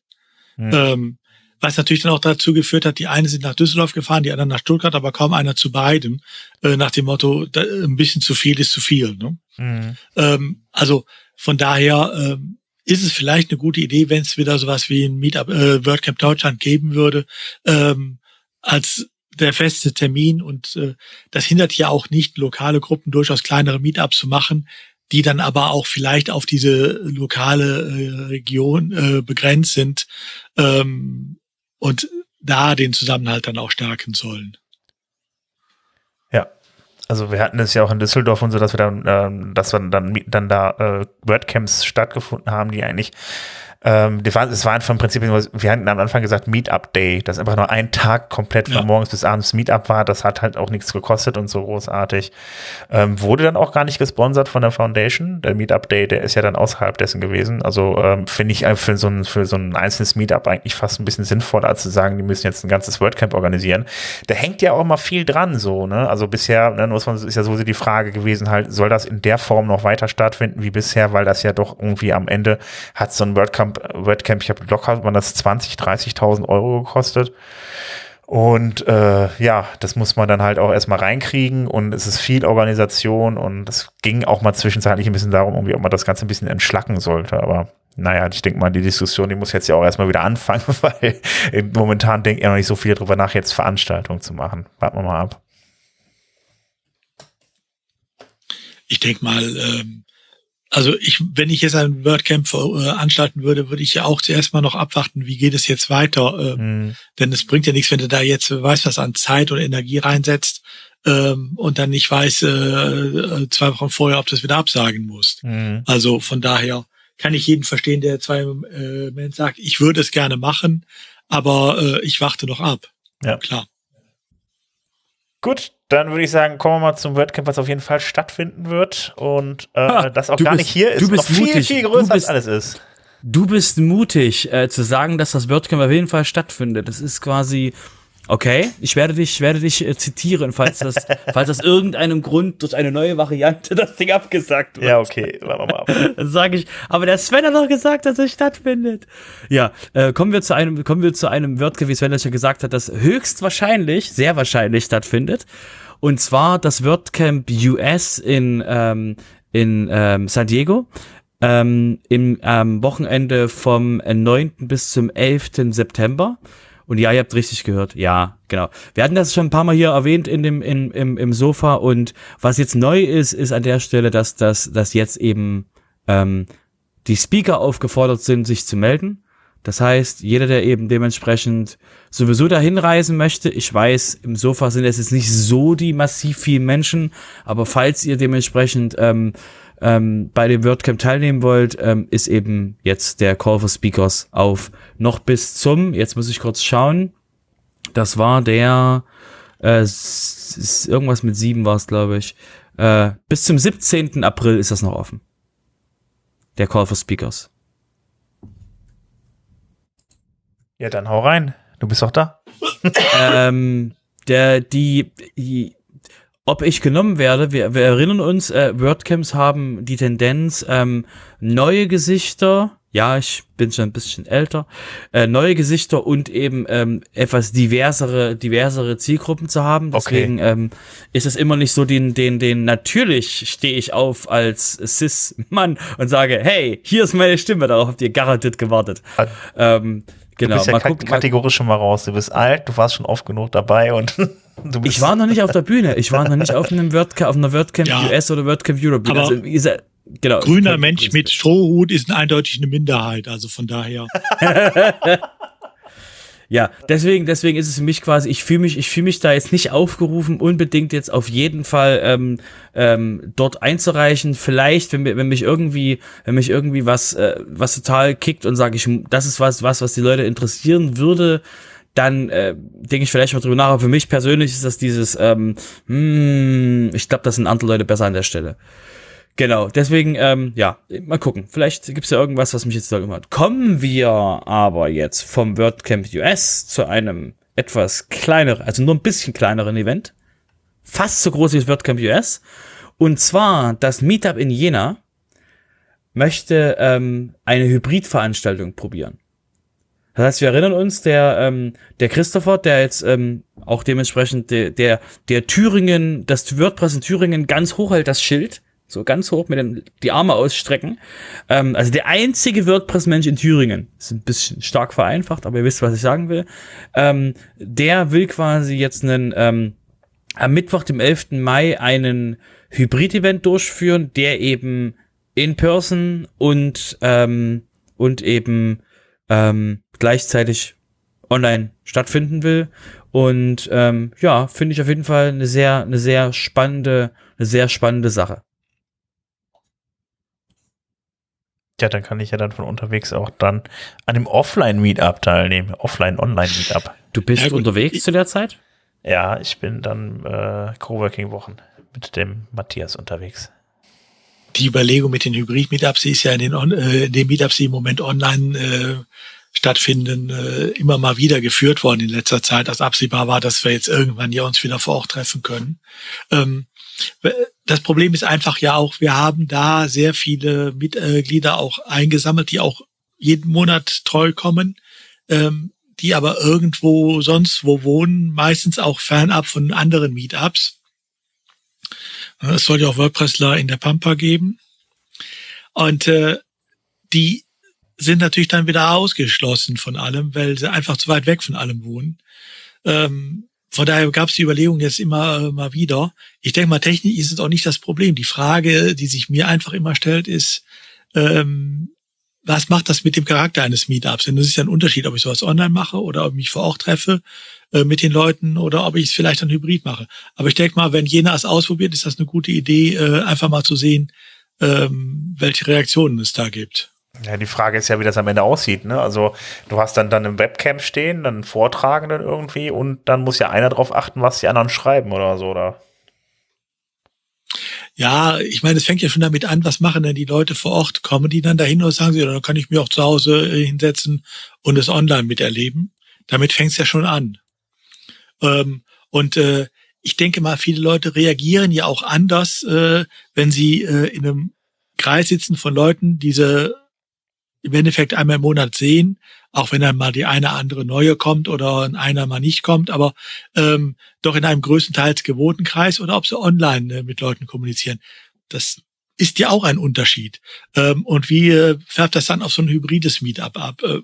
Hm. Ähm, was natürlich dann auch dazu geführt hat, die einen sind nach Düsseldorf gefahren, die anderen nach Stuttgart, aber kaum einer zu beiden, äh, nach dem Motto, da, ein bisschen zu viel ist zu viel. Ne? Mhm. Ähm, also von daher ähm, ist es vielleicht eine gute Idee, wenn es wieder sowas wie ein Meetup äh, WordCamp Deutschland geben würde, ähm, als der feste Termin und äh, das hindert ja auch nicht, lokale Gruppen durchaus kleinere Meetups zu machen, die dann aber auch vielleicht auf diese lokale äh, Region äh, begrenzt sind ähm, und da den Zusammenhalt dann auch stärken sollen. Ja, also wir hatten es ja auch in Düsseldorf und so, dass wir dann, äh, dass wir dann, dann da äh, WordCamps stattgefunden haben, die eigentlich ähm, waren, es war einfach im Prinzip, wir hatten am Anfang gesagt Meetup Day, dass einfach nur ein Tag komplett von ja. morgens bis abends Meetup war. Das hat halt auch nichts gekostet und so großartig. Ähm, wurde dann auch gar nicht gesponsert von der Foundation. Der Meetup Day, der ist ja dann außerhalb dessen gewesen. Also ähm, finde ich für so, ein, für so ein einzelnes Meetup eigentlich fast ein bisschen sinnvoller, als zu sagen, die müssen jetzt ein ganzes WordCamp organisieren. Da hängt ja auch mal viel dran, so, ne? Also bisher, ne, muss man, ist ja so die Frage gewesen, halt, soll das in der Form noch weiter stattfinden wie bisher, weil das ja doch irgendwie am Ende hat so ein WordCamp WordCamp, ich habe locker, man das 20, 30.000 Euro gekostet. Und äh, ja, das muss man dann halt auch erstmal reinkriegen und es ist viel Organisation und es ging auch mal zwischenzeitlich ein bisschen darum, irgendwie, ob man das Ganze ein bisschen entschlacken sollte. Aber naja, ich denke mal, die Diskussion, die muss jetzt ja auch erstmal wieder anfangen, weil momentan denkt ihr noch nicht so viel darüber nach, jetzt Veranstaltungen zu machen. Warten wir mal ab. Ich denke mal, ähm, also ich, wenn ich jetzt ein WordCamp veranstalten äh, würde, würde ich ja auch zuerst mal noch abwarten, wie geht es jetzt weiter. Ähm, mhm. Denn es bringt ja nichts, wenn du da jetzt weißt, was an Zeit und Energie reinsetzt ähm, und dann nicht weiß äh, äh, zwei Wochen vorher, ob du es wieder absagen musst. Mhm. Also von daher kann ich jeden verstehen, der zwei äh, sagt, ich würde es gerne machen, aber äh, ich warte noch ab. Ja. Klar. Gut, dann würde ich sagen, kommen wir mal zum WordCamp, was auf jeden Fall stattfinden wird und äh, ah, das auch gar bist, nicht hier ist, du bist noch mutig. viel, viel größer bist, als alles ist. Du bist mutig, äh, zu sagen, dass das WordCamp auf jeden Fall stattfindet. Das ist quasi Okay, ich werde dich, werde dich äh, zitieren, falls das, falls das irgendeinem Grund durch eine neue Variante das Ding abgesagt wird. Ja, okay, machen wir mal ab. Dann sage ich, aber der Sven hat doch gesagt, dass es stattfindet. Ja, äh, kommen wir zu einem, kommen wir zu einem Wörtchen, wie Sven das ja gesagt hat, das höchstwahrscheinlich, sehr wahrscheinlich stattfindet. Und zwar das WordCamp US in, ähm, in ähm, San Diego ähm, im ähm, Wochenende vom 9. bis zum 11. September. Und ja, ihr habt richtig gehört. Ja, genau. Wir hatten das schon ein paar Mal hier erwähnt in dem, in, im, im Sofa. Und was jetzt neu ist, ist an der Stelle, dass, dass, dass jetzt eben ähm, die Speaker aufgefordert sind, sich zu melden. Das heißt, jeder, der eben dementsprechend sowieso dahin reisen möchte, ich weiß, im Sofa sind es jetzt nicht so die massiv vielen Menschen, aber falls ihr dementsprechend ähm, ähm, bei dem WordCamp teilnehmen wollt, ähm, ist eben jetzt der Call for Speakers auf noch bis zum, jetzt muss ich kurz schauen, das war der, äh, irgendwas mit sieben war es, glaube ich, äh, bis zum 17. April ist das noch offen. Der Call for Speakers. Ja, dann hau rein. Du bist doch da. ähm, der, die, die ob ich genommen werde. Wir, wir erinnern uns, äh, WordCamps haben die Tendenz, ähm, neue Gesichter, ja, ich bin schon ein bisschen älter, äh, neue Gesichter und eben ähm, etwas diversere, diversere Zielgruppen zu haben. Deswegen okay. ähm, ist es immer nicht so den, den, den, natürlich stehe ich auf als Cis-Mann und sage, hey, hier ist meine Stimme, darauf habt ihr garantiert gewartet. ähm, Genau, du bist ja mal gucken, kategorisch schon mal raus. Du bist alt, du warst schon oft genug dabei und du bist Ich war noch nicht auf der Bühne. Ich war noch nicht auf einem WordCamp, auf einer WordCamp ja, US oder WordCamp Europe. Aber also, dieser, genau, grüner Mensch mit Strohhut ist eindeutig eine Minderheit, also von daher. Ja, deswegen, deswegen ist es für mich quasi, ich fühle mich, ich fühle mich da jetzt nicht aufgerufen, unbedingt jetzt auf jeden Fall ähm, ähm, dort einzureichen. Vielleicht, wenn, wenn mich irgendwie, wenn mich irgendwie was, äh, was total kickt und sage ich, das ist was, was, was die Leute interessieren würde, dann äh, denke ich vielleicht mal drüber nach. Aber für mich persönlich ist das dieses, ähm, hm, ich glaube, das sind andere Leute besser an der Stelle. Genau, deswegen, ähm, ja, mal gucken. Vielleicht gibt's ja irgendwas, was mich jetzt da gemacht Kommen wir aber jetzt vom WordCamp US zu einem etwas kleineren, also nur ein bisschen kleineren Event. Fast so groß wie das WordCamp US. Und zwar das Meetup in Jena möchte ähm, eine Hybridveranstaltung probieren. Das heißt, wir erinnern uns, der, ähm, der Christopher, der jetzt ähm, auch dementsprechend der, der, der Thüringen, das WordPress in Thüringen ganz hoch hält, das Schild, so ganz hoch mit den die Arme ausstrecken. Ähm, also der einzige WordPress-Mensch in Thüringen, ist ein bisschen stark vereinfacht, aber ihr wisst, was ich sagen will. Ähm, der will quasi jetzt einen ähm, am Mittwoch, dem 11. Mai, einen Hybrid-Event durchführen, der eben in person und, ähm, und eben ähm, gleichzeitig online stattfinden will. Und ähm, ja, finde ich auf jeden Fall eine sehr, eine sehr spannende, eine sehr spannende Sache. Ja, dann kann ich ja dann von unterwegs auch dann an dem Offline-Meetup teilnehmen. Offline-Online-Meetup. Du bist Ja, unterwegs zu der Zeit? Ja, ich bin dann äh, Coworking-Wochen mit dem Matthias unterwegs. die Überlegung mit den Hybrid-Meetups, die ist ja in den, On äh, in den Meetups, die im Moment online äh, stattfinden, äh, immer mal wieder geführt worden in letzter Zeit, als absehbar war, dass wir jetzt irgendwann ja uns wieder vor Ort treffen können. Ähm, das Problem ist einfach ja auch, wir haben da sehr viele Mitglieder auch eingesammelt, die auch jeden Monat treu kommen, ähm, die aber irgendwo sonst wo wohnen, meistens auch fernab von anderen Meetups. Es soll ja auch WordPressler in der Pampa geben. Und äh, die sind natürlich dann wieder ausgeschlossen von allem, weil sie einfach zu weit weg von allem wohnen. Ähm, von daher gab es die Überlegung jetzt immer äh, mal wieder. Ich denke mal, technisch ist es auch nicht das Problem. Die Frage, die sich mir einfach immer stellt, ist, ähm, was macht das mit dem Charakter eines Meetups? Denn das ist ja ein Unterschied, ob ich sowas online mache oder ob ich mich vor Ort treffe äh, mit den Leuten oder ob ich es vielleicht dann hybrid mache. Aber ich denke mal, wenn jener es ausprobiert, ist das eine gute Idee, äh, einfach mal zu sehen, ähm, welche Reaktionen es da gibt. Ja, die Frage ist ja, wie das am Ende aussieht. Ne? Also du hast dann dann im Webcam stehen, dann Vortragenden irgendwie und dann muss ja einer drauf achten, was die anderen schreiben oder so. Oder? Ja, ich meine, es fängt ja schon damit an, was machen denn die Leute vor Ort? Kommen die dann dahin oder sagen sie, dann kann ich mir auch zu Hause äh, hinsetzen und es online miterleben? Damit fängt es ja schon an. Ähm, und äh, ich denke mal, viele Leute reagieren ja auch anders, äh, wenn sie äh, in einem Kreis sitzen von Leuten, diese im Endeffekt einmal im Monat sehen, auch wenn dann mal die eine andere neue kommt oder einer mal nicht kommt, aber ähm, doch in einem größtenteils gewohnten Kreis oder ob sie online äh, mit Leuten kommunizieren. Das ist ja auch ein Unterschied. Ähm, und wie äh, färbt das dann auf so ein hybrides Meetup ab? Äh,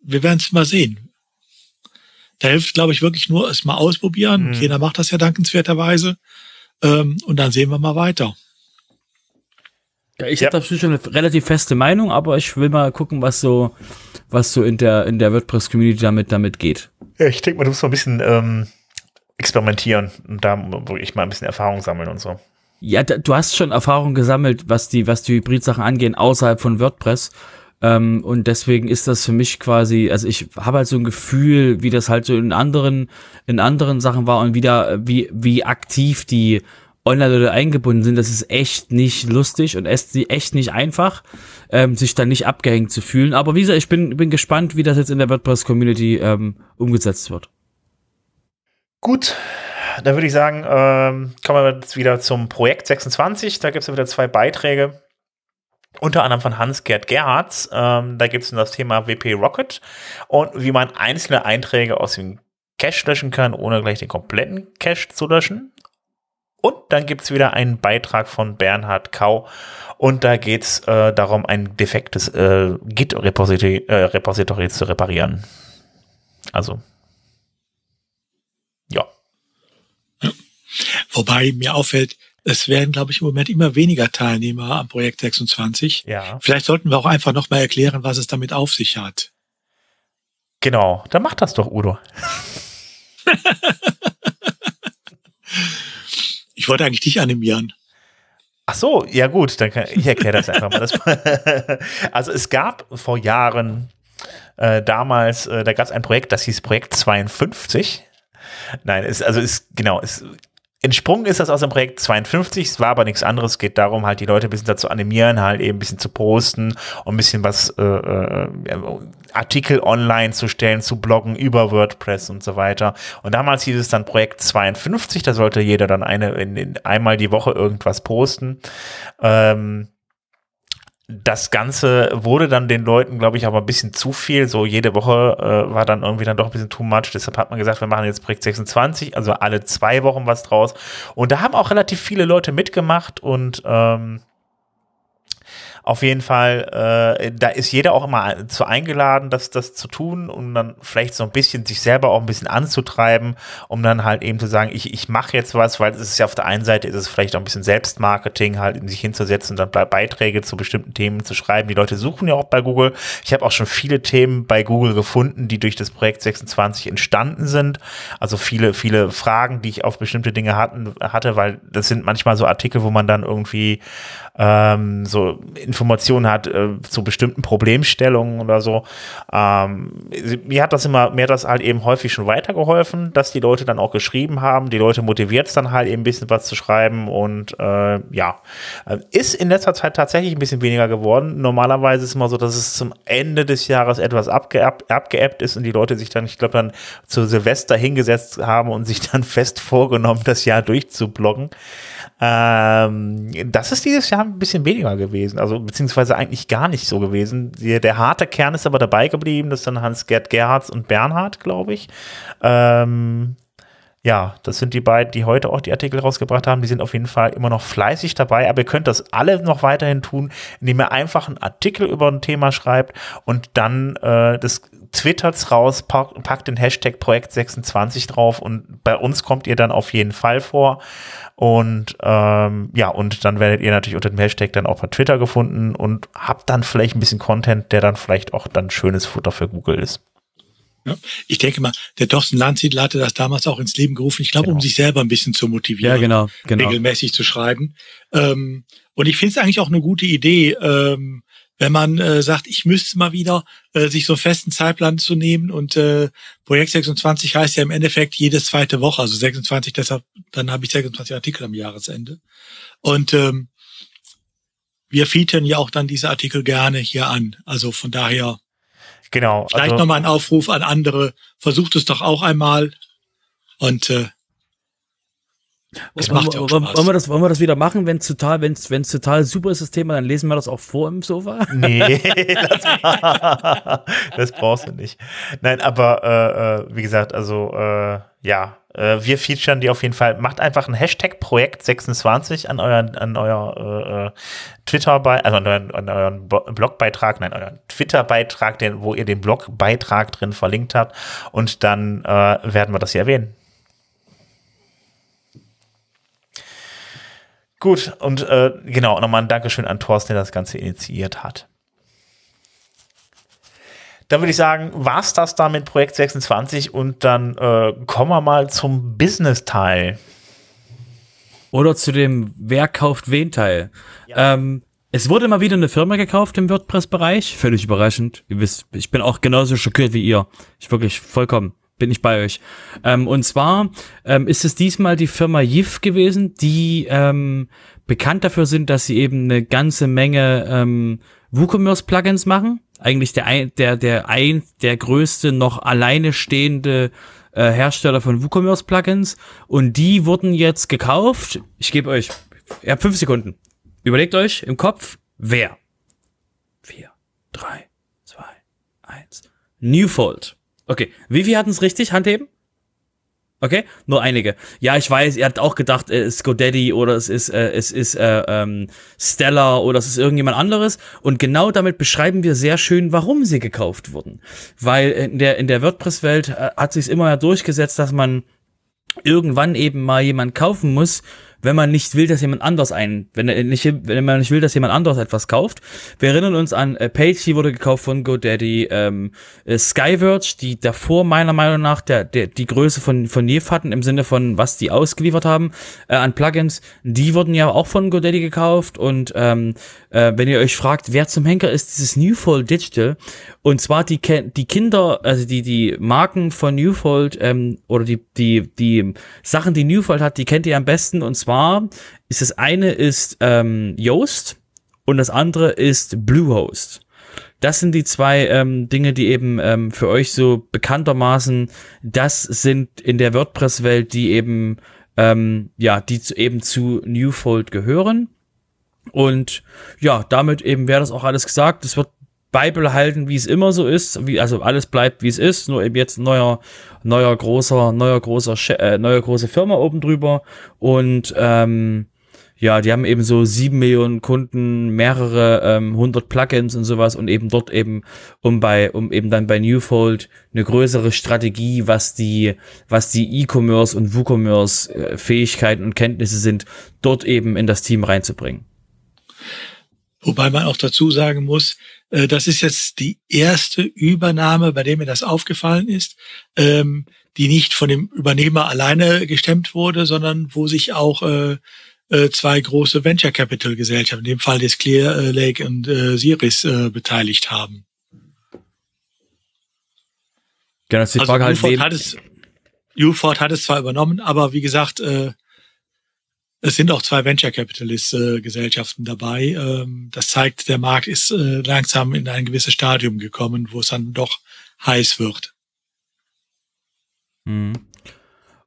wir werden es mal sehen. Da hilft, glaube ich, wirklich nur es mal ausprobieren. Mhm. Jeder macht das ja dankenswerterweise. Ähm, und dann sehen wir mal weiter. Ja, ich Ja. habe dazu schon eine relativ feste Meinung, aber ich will mal gucken, was so, was so in der, in der WordPress-Community damit, damit geht. Ja, ich denke mal, du musst mal ein bisschen ähm, experimentieren und da wirklich mal ein bisschen Erfahrung sammeln und so. Ja, da, du hast schon Erfahrung gesammelt, was die, was die Hybrid-Sachen angehen, außerhalb von WordPress. Ähm, und deswegen ist das für mich quasi, also ich habe halt so ein Gefühl, wie das halt so in anderen, in anderen Sachen war und wieder, wie, wie aktiv die Online-Leute eingebunden sind. Das ist echt nicht lustig und echt, echt nicht einfach, ähm, sich dann nicht abgehängt zu fühlen. Aber wie gesagt, ich bin, bin gespannt, wie das jetzt in der WordPress-Community ähm, umgesetzt wird. Gut, dann würde ich sagen, ähm, kommen wir jetzt wieder zum Projekt 26. Da gibt es wieder zwei Beiträge. Unter anderem von Hans-Gerd Gerhards. Ähm, da gibt es das Thema WP Rocket und wie man einzelne Einträge aus dem Cache löschen kann, ohne gleich den kompletten Cache zu löschen. Und dann gibt es wieder einen Beitrag von Bernhard Kau. Und da geht es äh, darum, ein defektes äh, Git-Repository äh, Repository zu reparieren. Also, ja. Wobei mir auffällt, es werden, glaube ich, im Moment immer weniger Teilnehmer am Projekt 26. Ja. Vielleicht sollten wir auch einfach nochmal erklären, was es damit auf sich hat. Genau, dann mach das doch, Udo. Ich wollte eigentlich dich animieren. Ach so, ja gut, dann kann ich erkläre das einfach mal. Also es gab vor Jahren äh, damals, äh, da gab es ein Projekt, das hieß Projekt 52. Nein, es, also es, genau, es, entsprungen ist das aus dem Projekt 52, es war aber nichts anderes, es geht darum, halt die Leute ein bisschen dazu animieren, halt eben ein bisschen zu posten und ein bisschen was, äh, äh, Artikel online zu stellen, zu bloggen über WordPress und so weiter. Und damals hieß es dann Projekt 52, da sollte jeder dann eine, in, in, einmal die Woche irgendwas posten. Ähm, das Ganze wurde dann den Leuten, glaube ich, aber ein bisschen zu viel. So jede Woche äh, war dann irgendwie dann doch ein bisschen too much. Deshalb hat man gesagt, wir machen jetzt Projekt 26, also alle zwei Wochen was draus. Und da haben auch relativ viele Leute mitgemacht und ähm, Auf jeden Fall, äh, da ist jeder auch immer zu eingeladen, das, das zu tun und dann vielleicht so ein bisschen sich selber auch ein bisschen anzutreiben, um dann halt eben zu sagen, ich, ich mache jetzt was, weil es ist ja auf der einen Seite ist es vielleicht auch ein bisschen Selbstmarketing, halt in sich hinzusetzen und dann Beiträge zu bestimmten Themen zu schreiben. Die Leute suchen ja auch bei Google. Ich habe auch schon viele Themen bei Google gefunden, die durch das Projekt 26 entstanden sind. Also viele, viele Fragen, die ich auf bestimmte Dinge hatten, hatte, weil das sind manchmal so Artikel, wo man dann irgendwie ähm, so Informationen hat äh, zu bestimmten Problemstellungen oder so. Ähm, mir hat das immer, mir hat das halt eben häufig schon weitergeholfen, dass die Leute dann auch geschrieben haben. Die Leute motiviert es dann halt eben ein bisschen was zu schreiben und äh, ja, äh, ist in letzter Zeit tatsächlich ein bisschen weniger geworden. Normalerweise ist es immer so, dass es zum Ende des Jahres etwas abgeappt, abgeappt ist und die Leute sich dann, ich glaube, dann zu Silvester hingesetzt haben und sich dann fest vorgenommen, das Jahr durchzubloggen. Ähm, das ist dieses Jahr ein bisschen weniger gewesen, also beziehungsweise eigentlich gar nicht so gewesen. Der, der harte Kern ist aber dabei geblieben, das dann Hans-Gerd Gerhards und Bernhard, glaube ich. Ähm, ja, das sind die beiden, die heute auch die Artikel rausgebracht haben. Die sind auf jeden Fall immer noch fleißig dabei, aber ihr könnt das alle noch weiterhin tun, indem ihr einfach einen Artikel über ein Thema schreibt und dann äh, das twittert's raus, packt, den Hashtag Projekt 26 drauf und bei uns kommt ihr dann auf jeden Fall vor. Und ähm, ja, und dann werdet ihr natürlich unter dem Hashtag dann auch bei Twitter gefunden und habt dann vielleicht ein bisschen Content, der dann vielleicht auch dann schönes Futter für Google ist. Ja, ich denke mal, der Thorsten Landsiedler hatte das damals auch ins Leben gerufen, ich glaube, genau. um sich selber ein bisschen zu motivieren, ja, genau, genau. regelmäßig zu schreiben. Ähm, und ich finde es eigentlich auch eine gute Idee, ähm, wenn man äh, sagt, ich müsste mal wieder äh, sich so einen festen Zeitplan zu nehmen und äh, Projekt 26 heißt ja im Endeffekt jede zweite Woche, also 26, deshalb dann habe ich 26 Artikel am Jahresende. Und ähm, wir featuren ja auch dann diese Artikel gerne hier an. Also von daher genau. Vielleicht also, nochmal ein Aufruf an andere. Versucht es doch auch einmal. Und äh, das wollen, macht ja auch Spaß. Wollen wir das, wollen wir das wieder machen, wenn es total, wenn es total super ist, das Thema, dann lesen wir das auch vor im Sofa? Nee, das, das brauchst du nicht. Nein, aber äh, äh wie gesagt, also äh, ja, äh, wir featuren die auf jeden Fall. Macht einfach ein Hashtag Projekt 26 an euren, an euer äh, äh Twitter bei, also an euren, an euren Blogbeitrag, nein, euren Twitter-Beitrag, wo ihr den Blogbeitrag drin verlinkt habt. Und dann äh, werden wir das hier erwähnen. Gut, und äh, genau, nochmal ein Dankeschön an Thorsten, der das Ganze initiiert hat. Dann würde ich sagen, war's das da mit Projekt 26 und dann äh, kommen wir mal zum Business-Teil. Oder zu dem Wer kauft wen Teil. Ja. Ähm, es wurde mal wieder eine Firma gekauft im WordPress-Bereich. Völlig überraschend. Ihr wisst, ich bin auch genauso schockiert wie ihr. Ich wirklich vollkommen bin ich bei euch. Ähm, und zwar ähm, ist es diesmal die Firma Yif gewesen, die ähm, bekannt dafür sind, dass sie eben eine ganze Menge ähm, WooCommerce-Plugins machen. Eigentlich der, ein, der, der, ein, der größte noch alleine stehende äh, Hersteller von WooCommerce-Plugins. Und die wurden jetzt gekauft. Ich gebe euch, ihr habt fünf Sekunden. Überlegt euch im Kopf, wer? Vier, drei, zwei, eins. Newfold. Okay, wie viel hatten es richtig? Handheben? Okay, nur einige. Ja, ich weiß, ihr habt auch gedacht, es ist GoDaddy oder es ist äh, es ist äh, ähm, Stella oder es ist irgendjemand anderes. Und genau damit beschreiben wir sehr schön, warum sie gekauft wurden. Weil in der in der WordPress-Welt äh, hat sich immer durchgesetzt, dass man irgendwann eben mal jemand kaufen muss, wenn man nicht will, dass jemand anders ein, wenn, nicht, wenn man nicht will, dass jemand anderes etwas kauft. Wir erinnern uns an äh, Page, die wurde gekauft von GoDaddy, ähm, äh, Skyverge, die davor meiner Meinung nach der, der die Größe von von Neve hatten im Sinne von was die ausgeliefert haben äh, an Plugins, die wurden ja auch von GoDaddy gekauft und ähm, äh, wenn ihr euch fragt, wer zum Henker ist dieses Newfold Digital? Und zwar die die Kinder, also die die Marken von Newfold ähm, oder die die die Sachen, die Newfold hat, die kennt ihr am besten. Und zwar zwar ist das eine ist ähm, Yoast und das andere ist Bluehost. Das sind die zwei ähm, Dinge, die eben ähm, für euch so bekanntermaßen das sind in der WordPress-Welt, die eben ähm, ja, die zu, eben zu Newfold gehören. Und ja, damit eben wäre das auch alles gesagt. Es wird beibehalten, wie es immer so ist, wie, also alles bleibt, wie es ist, nur eben jetzt neuer, neuer großer, neuer großer, äh, neuer große Firma oben drüber und ähm, ja, die haben eben so sieben Millionen Kunden, mehrere ähm, hundert Plugins und sowas und eben dort eben, um bei, um eben dann bei Newfold eine größere Strategie, was die, was die E-Commerce und WooCommerce äh, Fähigkeiten und Kenntnisse sind, dort eben in das Team reinzubringen. Wobei man auch dazu sagen muss, äh, das ist jetzt die erste Übernahme, bei der mir das aufgefallen ist, ähm, die nicht von dem Übernehmer alleine gestemmt wurde, sondern wo sich auch äh, äh, zwei große Venture Capital Gesellschaften, in dem Fall des Clear Lake und Siris, beteiligt haben. Genau, ist die also Frage also, halt, hat es, Uford hat es zwar übernommen, aber wie gesagt, es sind auch zwei Venture Capitalist Gesellschaften dabei. Ähm, das zeigt, der Markt ist äh, langsam in ein gewisses Stadium gekommen, wo es dann doch heiß wird. Mhm.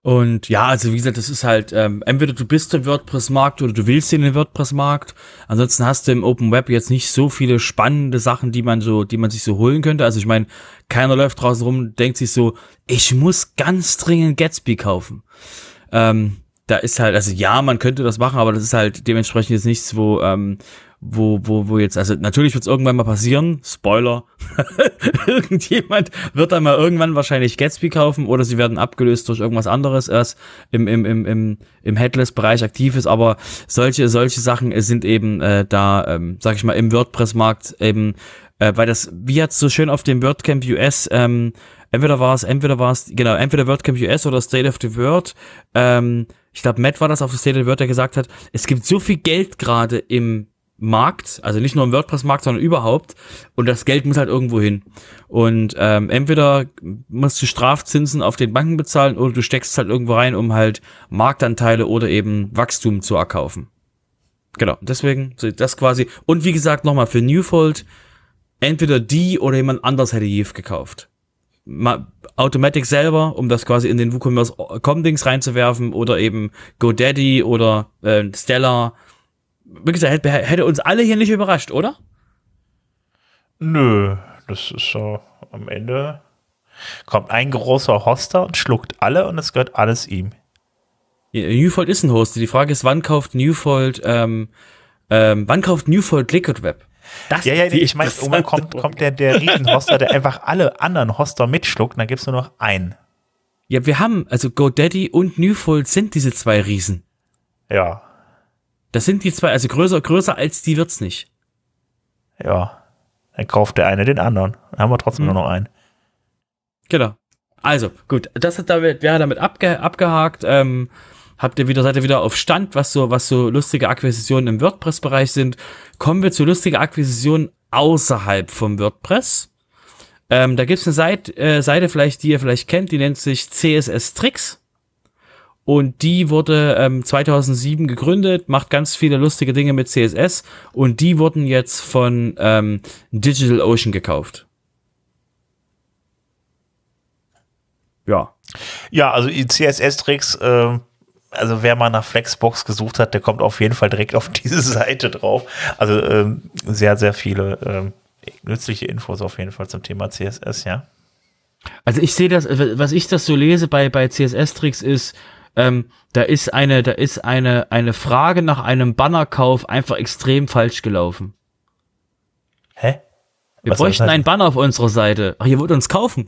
Und ja, also wie gesagt, das ist halt, ähm, entweder du bist im WordPress-Markt oder du willst in den WordPress-Markt. Ansonsten hast du im Open Web jetzt nicht so viele spannende Sachen, die man so, die man sich so holen könnte. Also ich meine, keiner läuft draußen rum, denkt sich so, ich muss ganz dringend Gatsby kaufen. Ähm, da ist halt, also ja, man könnte das machen, aber das ist halt dementsprechend jetzt nichts, wo, ähm, wo, wo, wo jetzt, also natürlich wird es irgendwann mal passieren, Spoiler, irgendjemand wird dann mal irgendwann wahrscheinlich Gatsby kaufen oder sie werden abgelöst durch irgendwas anderes erst im, im, im, im, im Headless-Bereich aktiv ist, aber solche, solche Sachen sind eben äh, da, ähm, sag ich mal, im WordPress-Markt eben, äh, weil das, wie hat's so schön auf dem WordCamp US, ähm, entweder war es, entweder war es, genau, entweder WordCamp US oder State of the Word, ähm, ich glaube, Matt war das auf der Word, der gesagt hat, es gibt so viel Geld gerade im Markt, also nicht nur im WordPress-Markt, sondern überhaupt. Und das Geld muss halt irgendwo hin. Und ähm, entweder musst du Strafzinsen auf den Banken bezahlen oder du steckst es halt irgendwo rein, um halt Marktanteile oder eben Wachstum zu erkaufen. Genau, deswegen das quasi. Und wie gesagt, nochmal für Newfold, entweder die oder jemand anders hätte Yves gekauft. Automatic selber, um das quasi in den WooCommerce.com-Dings reinzuwerfen oder eben GoDaddy oder äh, Stellar. Wie gesagt, hätte, hätte uns alle hier nicht überrascht, oder? Nö, das ist so am Ende kommt ein großer Hoster und schluckt alle und es gehört alles ihm. Newfold ist ein Hoster. Die Frage ist, wann kauft Newfold, ähm, ähm, wann kauft Newfold Liquid Web? Das ja, ja, nee, ich meine, irgendwann kommt, kommt der, der Riesenhoster, der einfach alle anderen Hoster mitschluckt, und dann gibt's nur noch einen. Ja, wir haben, also GoDaddy und Newfold sind diese zwei Riesen. Ja. Das sind die zwei, also größer, größer als die wird's nicht. Ja. Dann kauft der eine den anderen. Dann haben wir trotzdem hm. nur noch einen. Genau. Also, gut, das hat damit, wäre damit abge, abgehakt. Ähm, habt ihr wieder, seid ihr wieder auf Stand, was so, was so lustige Akquisitionen im WordPress-Bereich sind. Kommen wir zu lustigen Akquisitionen außerhalb vom WordPress. Ähm, da gibt's eine Seite, äh, Seite vielleicht, die ihr vielleicht kennt, die nennt sich CSS Tricks. Und die wurde ähm, 2007 gegründet, macht ganz viele lustige Dinge mit CSS. Und die wurden jetzt von ähm, DigitalOcean gekauft. Ja. Ja, also CSS-Tricks äh, also wer mal nach Flexbox gesucht hat, der kommt auf jeden Fall direkt auf diese Seite drauf. Also ähm, sehr, sehr viele ähm, nützliche Infos auf jeden Fall zum Thema CSS, ja. Also ich sehe das, was ich das so lese bei, bei CSS-Tricks ist, ähm, da ist eine, da ist eine, eine Frage nach einem Bannerkauf einfach extrem falsch gelaufen. Hä? Wir was bräuchten einen Banner auf unserer Seite. Ach, ihr wollt uns kaufen.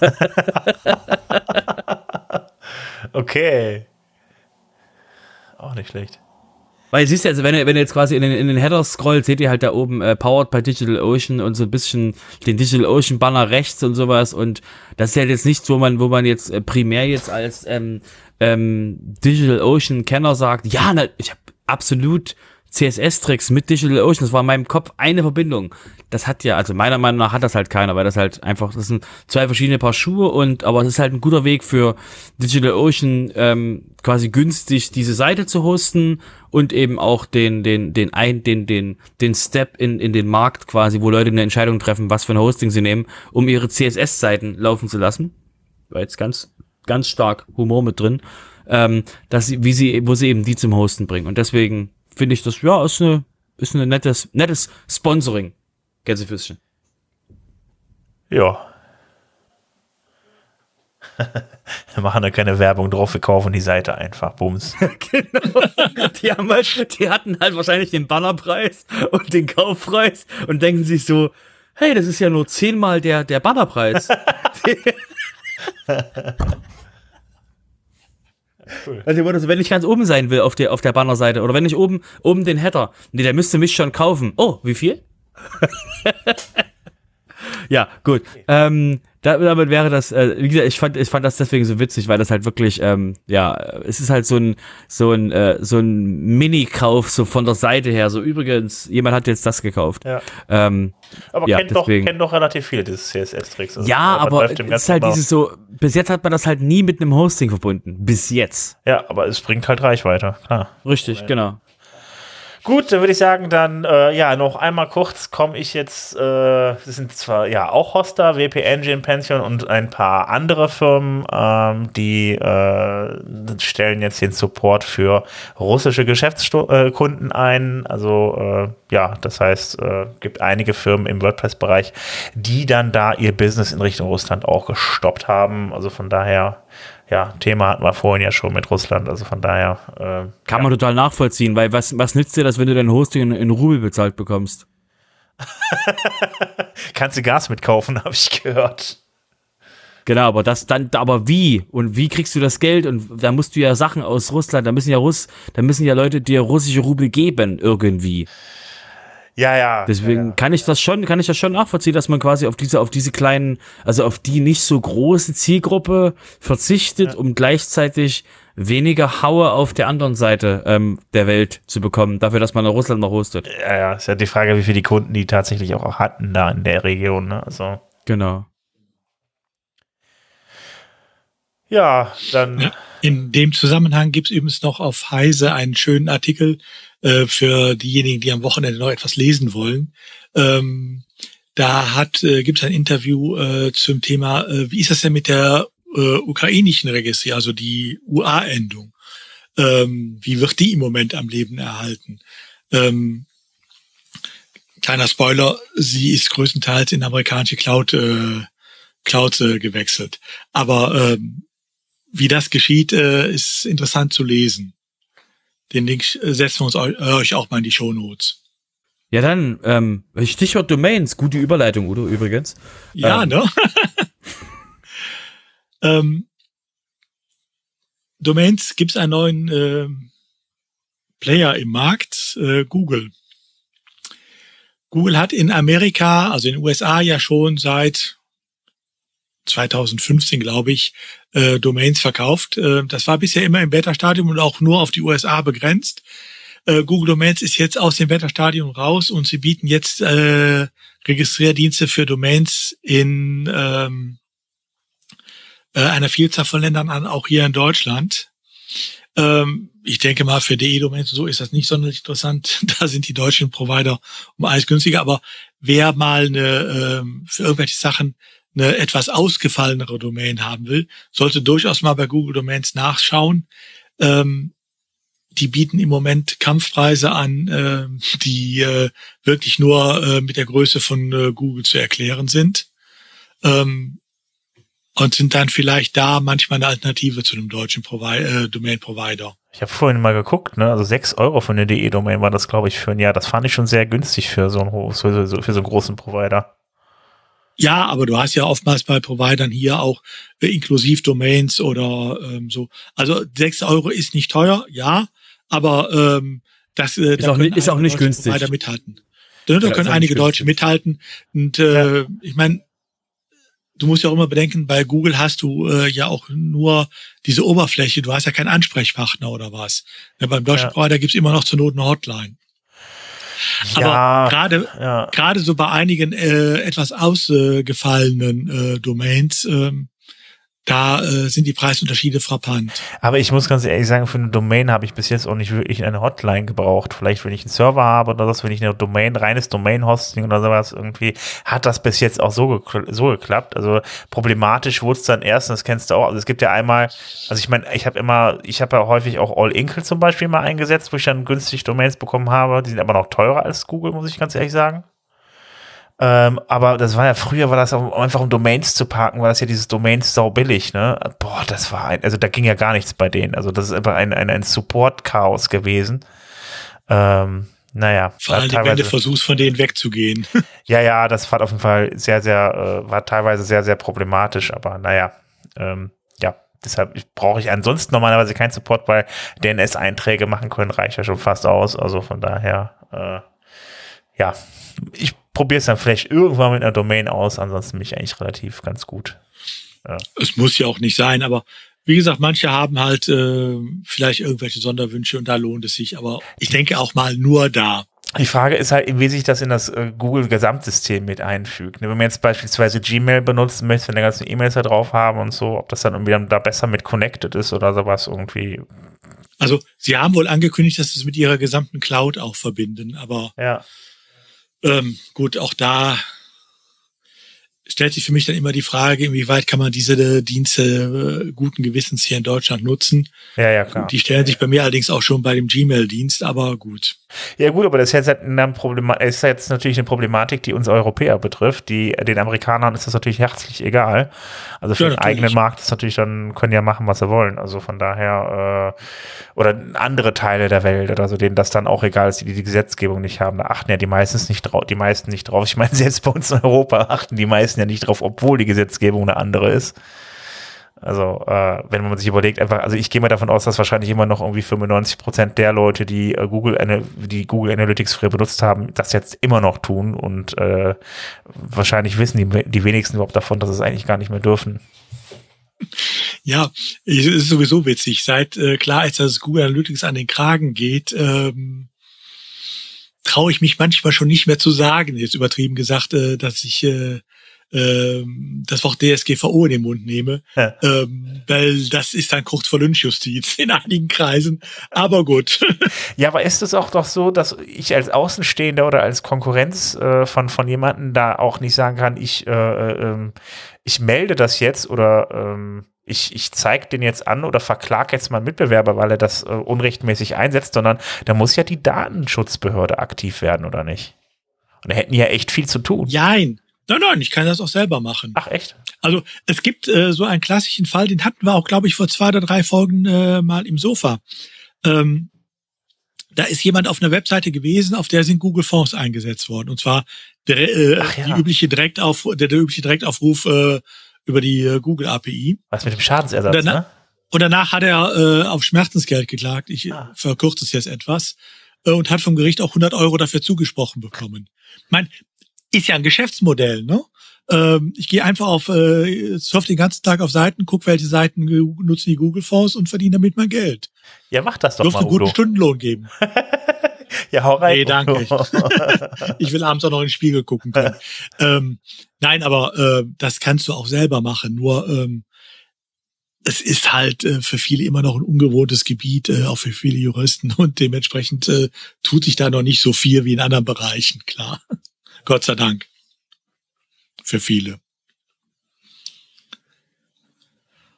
okay. Auch nicht schlecht. Weil siehst du, also wenn ihr, wenn ihr jetzt quasi in den, in den Header scrollt, seht ihr halt da oben äh, Powered by Digital Ocean und so ein bisschen den Digital Ocean Banner rechts und sowas und das ist halt jetzt nichts, wo man, wo man jetzt äh, primär jetzt als ähm, ähm, Digital Ocean Kenner sagt, ja, na, ich habe absolut CSS-Tricks mit Digital Ocean, das war in meinem Kopf eine Verbindung. Das hat ja, also meiner Meinung nach hat das halt keiner, weil das halt einfach, das sind zwei verschiedene Paar Schuhe und, aber es ist halt ein guter Weg für Digital Ocean, ähm, quasi günstig diese Seite zu hosten und eben auch den, den, den ein, den, den, den Step in, in den Markt quasi, wo Leute eine Entscheidung treffen, was für ein Hosting sie nehmen, um ihre CSS-Seiten laufen zu lassen. War jetzt ganz, ganz stark Humor mit drin, ähm, dass sie, wie sie, wo sie eben die zum Hosten bringen. Und deswegen finde ich das, ja, ist eine, ist eine nettes, nettes Sponsoring. Gänsefüßchen. Ja. Wir machen da keine Werbung drauf, wir kaufen die Seite einfach. Bums. genau. Die, haben halt, die hatten halt wahrscheinlich den Bannerpreis und den Kaufpreis und denken sich so, hey, das ist ja nur zehnmal der, der Bannerpreis. Cool. Also wenn ich ganz oben sein will auf der, auf der Bannerseite oder wenn ich oben, oben den Header, nee, der müsste mich schon kaufen. Oh, wie viel? ja, gut. Ähm, damit wäre das, äh, wie gesagt, ich fand, ich fand das deswegen so witzig, weil das halt wirklich, ähm, ja, es ist halt so ein, so ein, äh, so ein Mini-Kauf so von der Seite her. So übrigens, jemand hat jetzt das gekauft. Ja. Ähm, aber ja, kennt, deswegen. doch, kennt doch relativ viele dieses CSS-Tricks. Also ja, aber es ist halt dieses so, bis jetzt hat man das halt nie mit einem Hosting verbunden. Bis jetzt. Ja, aber es bringt halt Reichweite, klar. Richtig, genau. Gut, dann würde ich sagen, dann äh, ja, noch einmal kurz komme ich jetzt, äh, das sind zwar ja auch Hoster, WP Engine, Pension und ein paar andere Firmen, ähm, die äh, stellen jetzt den Support für russische Geschäftskunden ein. Also äh, ja, das heißt, äh, gibt einige Firmen im WordPress-Bereich, die dann da ihr Business in Richtung Russland auch gestoppt haben. Also von daher ja, Thema hatten wir vorhin ja schon mit Russland, also von daher. Äh, Kann ja. man total nachvollziehen, weil was, was nützt dir das, wenn du dein Hosting in, in Rubel bezahlt bekommst? Kannst du Gas mitkaufen, habe ich gehört. Genau, aber das dann, aber wie? Und wie kriegst du das Geld? Und da musst du ja Sachen aus Russland, da müssen ja Russ, da müssen ja Leute dir russische Rubel geben, irgendwie. Ja, ja. Deswegen ja. kann ich das schon, kann ich das schon nachvollziehen, dass man quasi auf diese, auf diese kleinen, also auf die nicht so große Zielgruppe verzichtet, ja. um gleichzeitig weniger Haue auf der anderen Seite ähm, der Welt zu bekommen, dafür, dass man in Russland noch hostet. Ja, ja, ist ja die Frage, wie viele die Kunden die tatsächlich auch hatten da in der Region, ne? Also. Genau. Ja, dann. Ja, in dem Zusammenhang gibt es übrigens noch auf Heise einen schönen Artikel äh, für diejenigen, die am Wochenende noch etwas lesen wollen. Ähm, da hat äh, gibt es ein Interview äh, zum Thema, äh, wie ist das denn mit der äh, ukrainischen Registrierung, also die UA-Endung? Ähm, wie wird die im Moment am Leben erhalten? Ähm, kleiner Spoiler, sie ist größtenteils in amerikanische Cloud, äh, Cloud äh, gewechselt. Aber ähm, wie das geschieht, äh, ist interessant zu lesen. Den Link äh, setzen wir uns euch auch mal in die Show Notes. Ja, dann, ähm, Stichwort Domains, gute Überleitung, Udo, übrigens. Ja, ähm. ne? ähm, Domains gibt's einen neuen äh, Player im Markt, äh, Google. Google hat in Amerika, also in den USA ja schon seit 2015, glaube ich, äh, Domains verkauft. Äh, das war bisher immer im Beta-Stadium und auch nur auf die USA begrenzt. Äh, Google Domains ist jetzt aus dem Beta-Stadium raus und sie bieten jetzt äh, Registrierdienste für Domains in ähm, äh, einer Vielzahl von Ländern an, auch hier in Deutschland. Ähm, ich denke mal, für DE-Domains so ist das nicht sonderlich interessant. Da sind die deutschen Provider um alles günstiger. Aber wer mal eine, ähm, für irgendwelche Sachen eine etwas ausgefallenere Domain haben will, sollte durchaus mal bei Google Domains nachschauen. Ähm, die bieten im Moment Kampfpreise an, äh, die äh, wirklich nur äh, mit der Größe von äh, Google zu erklären sind. Ähm, und sind dann vielleicht da manchmal eine Alternative zu einem deutschen Provi äh, Domain-Provider. Ich habe vorhin mal geguckt, ne? Also sechs Euro für eine DE-Domain war das, glaube ich, für ein Jahr. Das fand ich schon sehr günstig für so einen, für so, für so einen großen Provider. Ja, aber du hast ja oftmals bei Providern hier auch äh, Inklusivdomains oder ähm, so. Also sechs Euro ist nicht teuer, ja, aber ähm, das äh, ist, da auch, nicht, ist auch nicht günstig. Provider mithalten. Da, da ja, können einige Deutsche mithalten. Und äh, ja. ich meine, du musst ja auch immer bedenken, bei Google hast du äh, ja auch nur diese Oberfläche, du hast ja keinen Ansprechpartner oder was. Ja, beim deutschen ja. Provider gibt's immer noch zur Not eine Hotline. Ja, Aber gerade ja. gerade so bei einigen äh, etwas ausgefallenen äh, Domains ähm, da äh, sind die Preisunterschiede frappant. Aber ich muss ganz ehrlich sagen, für eine Domain habe ich bis jetzt auch nicht wirklich eine Hotline gebraucht. Vielleicht, wenn ich einen Server habe oder das, wenn ich eine Domain, reines Domain-Hosting oder sowas irgendwie, hat das bis jetzt auch so, gekl so geklappt. Also problematisch wurde es dann erst, und das kennst du auch. Also es gibt ja einmal, also ich meine, ich habe immer, ich habe ja häufig auch All Inkle zum Beispiel mal eingesetzt, wo ich dann günstig Domains bekommen habe. Die sind aber noch teurer als Google, muss ich ganz ehrlich sagen. Ähm, aber das war ja früher, war das auch einfach um Domains zu parken, war das ja dieses Domains sau billig, ne? Boah, das war ein, also da ging ja gar nichts bei denen. Also das ist einfach ein, ein, ein Support-Chaos gewesen. Ähm, naja. Vor allem, wenn du versuchst, von denen wegzugehen. ja, ja, das war auf jeden Fall sehr, sehr, äh, war teilweise sehr, sehr problematisch, aber naja, ähm, ja, deshalb brauche ich ansonsten normalerweise keinen Support, weil DNS-Einträge machen können, reicht ja schon fast aus. Also von daher, äh, ja, ich probiere es dann vielleicht irgendwann mit einer Domain aus, ansonsten bin ich eigentlich relativ ganz gut. Ja. Es muss ja auch nicht sein, aber wie gesagt, manche haben halt äh, vielleicht irgendwelche Sonderwünsche und da lohnt es sich, aber ich denke auch mal nur da. Die Frage ist halt, wie sich das in das äh, Google-Gesamtsystem mit einfügt. Wenn man jetzt beispielsweise Gmail benutzen möchte, wenn der ganzen E-Mails da drauf haben und so, ob das dann irgendwie dann da besser mit connected ist oder sowas irgendwie. Also, sie haben wohl angekündigt, dass sie es mit ihrer gesamten Cloud auch verbinden, aber ja. Ähm, gut, auch da stellt sich für mich dann immer die Frage, inwieweit kann man diese äh, Dienste äh, guten Gewissens hier in Deutschland nutzen. Ja, ja, klar. Die stellen sich bei mir allerdings auch schon bei dem Gmail-Dienst, aber gut. Ja, gut, aber das ist jetzt, halt ist jetzt natürlich eine Problematik, die uns Europäer betrifft. Die, den Amerikanern ist das natürlich herzlich egal. Also für ja, den eigenen Markt ist natürlich dann, können ja machen, was sie wollen. Also von daher, äh, oder andere Teile der Welt oder so, denen das dann auch egal ist, die die Gesetzgebung nicht haben. Da achten ja die meistens nicht drauf, die meisten nicht drauf. Ich meine, selbst bei uns in Europa achten die meisten ja nicht drauf, obwohl die Gesetzgebung eine andere ist. Also, äh, wenn man sich überlegt, einfach, also ich gehe mal davon aus, dass wahrscheinlich immer noch irgendwie 95 Prozent der Leute, die äh, Google, die Google Analytics früher benutzt haben, das jetzt immer noch tun und äh, wahrscheinlich wissen die, die wenigsten überhaupt davon, dass es eigentlich gar nicht mehr dürfen. Ja, es ist sowieso witzig. Seit äh, klar ist, dass Google Analytics an den Kragen geht, ähm, traue ich mich manchmal schon nicht mehr zu sagen, jetzt übertrieben gesagt, äh, dass ich äh, ähm, das Wort DSGVO in den Mund nehme, ja. ähm, weil das ist dann kurz vor Lynchjustiz in einigen Kreisen. Aber gut. Ja, aber ist es auch doch so, dass ich als Außenstehender oder als Konkurrenz äh, von von jemanden da auch nicht sagen kann, ich äh, äh, ähm, ich melde das jetzt oder ähm, ich, ich zeige den jetzt an oder verklag jetzt meinen Mitbewerber, weil er das äh, unrechtmäßig einsetzt, sondern da muss ja die Datenschutzbehörde aktiv werden, oder nicht? Und da hätten ja echt viel zu tun. Nein, Nein, nein, ich kann das auch selber machen. Ach echt? Also es gibt äh, so einen klassischen Fall, den hatten wir auch, glaube ich, vor zwei oder drei Folgen äh, mal im Sofa. Ähm, da ist jemand auf einer Webseite gewesen, auf der sind Google Fonds eingesetzt worden. Und zwar der, äh, ja. die übliche Direktauf, der, der übliche Direktaufruf äh, über die äh, Google API. Was mit dem Schadensersatz, und danach, ne? Und danach hat er äh, auf Schmerzensgeld geklagt. Ich ah. verkürze es jetzt etwas. Äh, und hat vom Gericht auch 100 Euro dafür zugesprochen bekommen. Mein, ist ja ein Geschäftsmodell, ne? Ähm, ich gehe einfach auf, äh, surf den ganzen Tag auf Seiten, guck, welche Seiten nutzen die Google-Fonds und verdiene damit mein Geld. Ja, mach das doch Dürfte mal, einen guten Stundenlohn geben. ja, hau rein. Nee, danke. ich will abends auch noch in den Spiegel gucken können. ähm, nein, aber äh, das kannst du auch selber machen. Nur ähm, es ist halt äh, für viele immer noch ein ungewohntes Gebiet, äh, auch für viele Juristen und dementsprechend äh, tut sich da noch nicht so viel wie in anderen Bereichen, klar. Gott sei Dank. Für viele.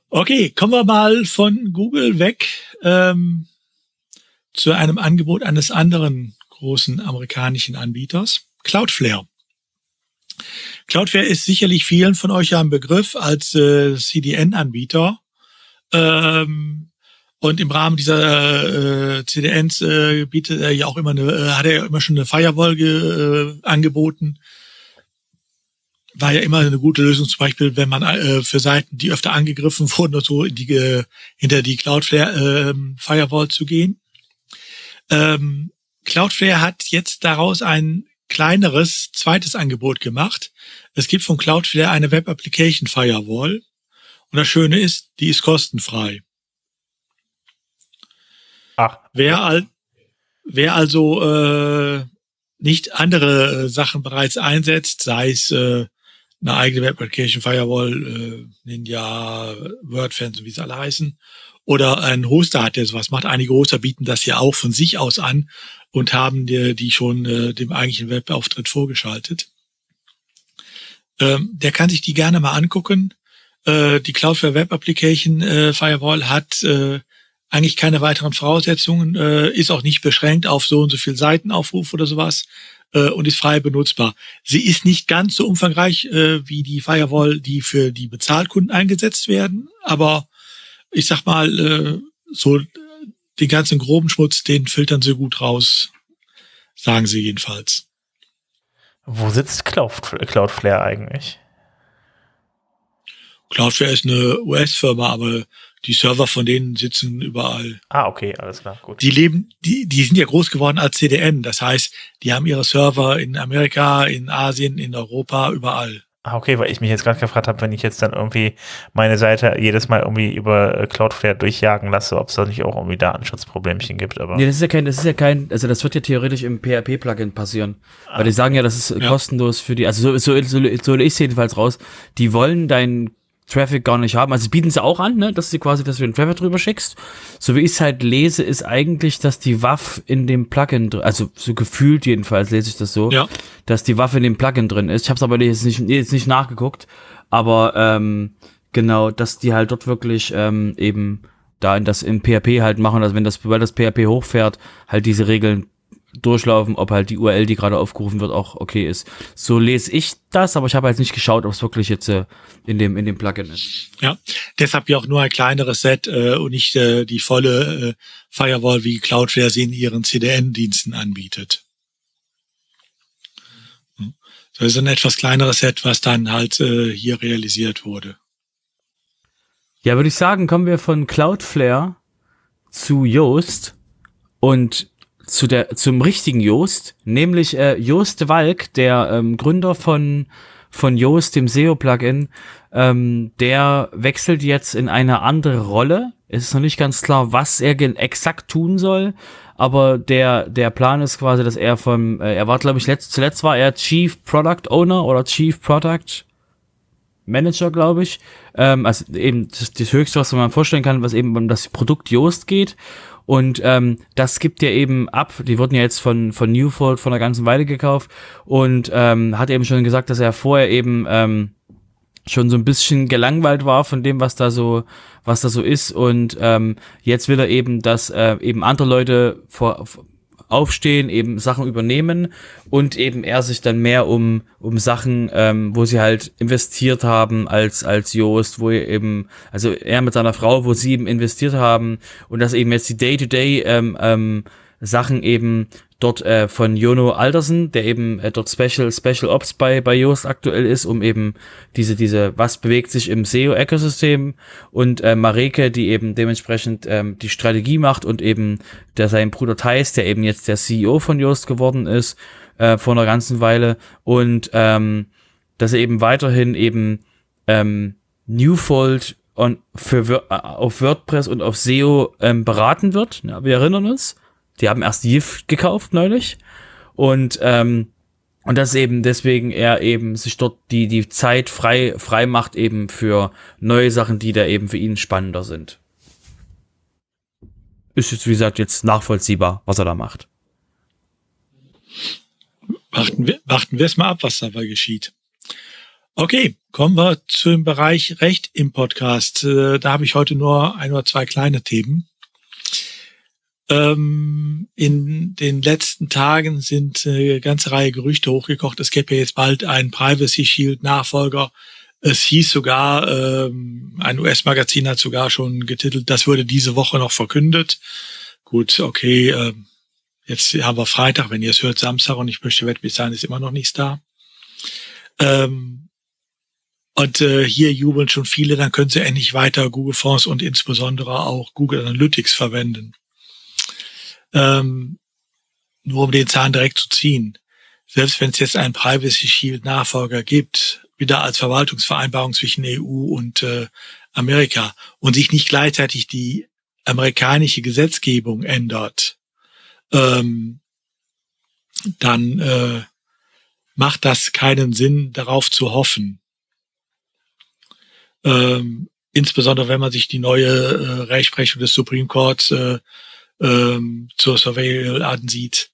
Okay, kommen wir mal von Google weg ähm, zu einem Angebot eines anderen großen amerikanischen Anbieters, Cloudflare. Cloudflare ist sicherlich vielen von euch ja ein Begriff als äh, CDN-Anbieter. Ähm, und im Rahmen dieser äh, CDNs äh, bietet er ja auch immer eine, äh, hat er ja immer schon eine Firewall äh, angeboten. War ja immer eine gute Lösung, zum Beispiel, wenn man äh, für Seiten, die öfter angegriffen wurden, und so in die, äh, hinter die Cloudflare äh, Firewall zu gehen. Ähm, Cloudflare hat jetzt daraus ein kleineres zweites Angebot gemacht. Es gibt von Cloudflare eine Web Application Firewall. Und das Schöne ist, die ist kostenfrei. Ach. Wer, al wer also äh, nicht andere äh, Sachen bereits einsetzt, sei es äh, eine eigene Web Application Firewall, äh, Ninja, WordFans und wie sie alle heißen, oder ein Hoster hat, der sowas macht. Einige Hoster bieten das ja auch von sich aus an und haben die, die schon äh, dem eigentlichen Webauftritt vorgeschaltet. Ähm, der kann sich die gerne mal angucken. Äh, die Cloudflare Web Application äh, Firewall hat äh, eigentlich keine weiteren Voraussetzungen, äh, ist auch nicht beschränkt auf so und so viel Seitenaufruf oder sowas. äh, und ist frei benutzbar. Sie ist nicht ganz so umfangreich äh, wie die Firewall, die für die Bezahlkunden eingesetzt werden, aber ich sag mal, äh, so den ganzen groben Schmutz, den filtern sie gut raus, sagen sie jedenfalls. Wo sitzt Cloudflare eigentlich? Cloudflare ist eine US-Firma, aber die Server von denen sitzen überall. Ah, okay, alles klar, gut. Die leben, die, die sind ja groß geworden als CDN. Das heißt, die haben ihre Server in Amerika, in Asien, in Europa, überall. Ah, okay, weil ich mich jetzt gerade gefragt habe, wenn ich jetzt dann irgendwie meine Seite jedes Mal irgendwie über äh, Cloudflare durchjagen lasse, ob es da nicht auch irgendwie Datenschutzproblemchen gibt. Aber nee, das ist ja kein, das ist ja kein, also das wird ja theoretisch im PHP-Plugin passieren. Ah. Weil die sagen ja, das ist ja. kostenlos für die, also so, so, so, so ich jedenfalls raus. Die wollen deinen Traffic gar nicht haben. Also bieten sie auch an, ne, dass sie quasi, dass du den Traffic drüber schickst. So wie ich es halt lese, ist eigentlich, dass die Waffe in dem Plugin, also so gefühlt jedenfalls lese ich das so, ja. dass die Waffe in dem Plugin drin ist. Ich habe es aber jetzt nicht, jetzt nicht nachgeguckt, aber ähm, genau, dass die halt dort wirklich ähm, eben da in das im PHP halt machen, also wenn das, weil das PHP hochfährt, halt diese Regeln durchlaufen, ob halt die URL, die gerade aufgerufen wird, auch okay ist. So lese ich das, aber ich habe halt nicht geschaut, ob es wirklich jetzt äh, in dem in dem Plugin ist. Ja, deshalb ja auch nur ein kleineres Set äh, und nicht äh, die volle äh, Firewall, wie Cloudflare sie in ihren CDN-Diensten anbietet. Hm. Das ist ein etwas kleineres Set, was dann halt äh, hier realisiert wurde. Ja, würde ich sagen, kommen wir von Cloudflare zu Yoast und zu der zum richtigen Joost, nämlich äh, Joost Walk, der ähm, Gründer von von Joost, dem SEO-Plugin, ähm, der wechselt jetzt in eine andere Rolle. Es ist noch nicht ganz klar, was er exakt tun soll, aber der der Plan ist quasi, dass er vom äh, er war glaube ich letzt, zuletzt war er Chief Product Owner oder Chief Product Manager, glaube ich. Ähm, also eben das, das Höchste, was man vorstellen kann, was eben um das Produkt Joost geht. Und ähm, das gibt ja eben ab. Die wurden ja jetzt von von Newfold von der ganzen Weile gekauft und ähm, hat eben schon gesagt, dass er vorher eben ähm, schon so ein bisschen gelangweilt war von dem, was da so, was da so ist. Und ähm, jetzt will er eben, dass äh, eben andere Leute vor, aufstehen, eben Sachen übernehmen und eben er sich dann mehr um, um Sachen, ähm, wo sie halt investiert haben als, als Joost, wo er eben, also er mit seiner Frau, wo sie eben investiert haben und dass eben jetzt die Day-to-Day -Day, ähm, ähm, Sachen eben dort äh, von Jono Aldersen, der eben äh, dort Special Special Ops bei bei Yoast aktuell ist, um eben diese diese was bewegt sich im SEO Ökosystem und äh, Mareke, die eben dementsprechend ähm, die Strategie macht und eben der sein Bruder Theis, der eben jetzt der CEO von Yoast geworden ist äh, vor einer ganzen Weile und ähm, dass er eben weiterhin eben ähm, Newfold on, für äh, auf WordPress und auf SEO ähm, beraten wird. Ja, wir erinnern uns die haben erst Yift gekauft neulich und ähm, und das eben deswegen er eben sich dort die die Zeit frei frei macht eben für neue Sachen, die da eben für ihn spannender sind. Ist jetzt wie gesagt jetzt nachvollziehbar, was er da macht. Warten wir, warten wir es mal ab, was dabei geschieht. Okay, kommen wir zum Bereich Recht im Podcast. Äh, da habe ich heute nur ein oder zwei kleine Themen. Ähm, in den letzten Tagen sind eine ganze Reihe Gerüchte hochgekocht. Es gäbe jetzt bald einen Privacy Shield Nachfolger. Es hieß sogar, ähm, ein US-Magazin hat sogar schon getitelt, das würde diese Woche noch verkündet. Gut, okay, äh, jetzt haben wir Freitag, wenn ihr es hört, Samstag und ich möchte wetten, bis dahin ist immer noch nichts da. Ähm, und äh, hier jubeln schon viele, dann können sie endlich weiter Google Fonds und insbesondere auch Google Analytics verwenden ähm, nur um den Zahn direkt zu ziehen. Selbst wenn es jetzt einen Privacy Shield Nachfolger gibt, wieder als Verwaltungsvereinbarung zwischen EU und äh, Amerika und sich nicht gleichzeitig die amerikanische Gesetzgebung ändert, ähm, dann äh, macht das keinen Sinn, darauf zu hoffen. Ähm, insbesondere wenn man sich die neue äh, Rechtsprechung des Supreme Courts äh, ähm, zur Surveil ansieht,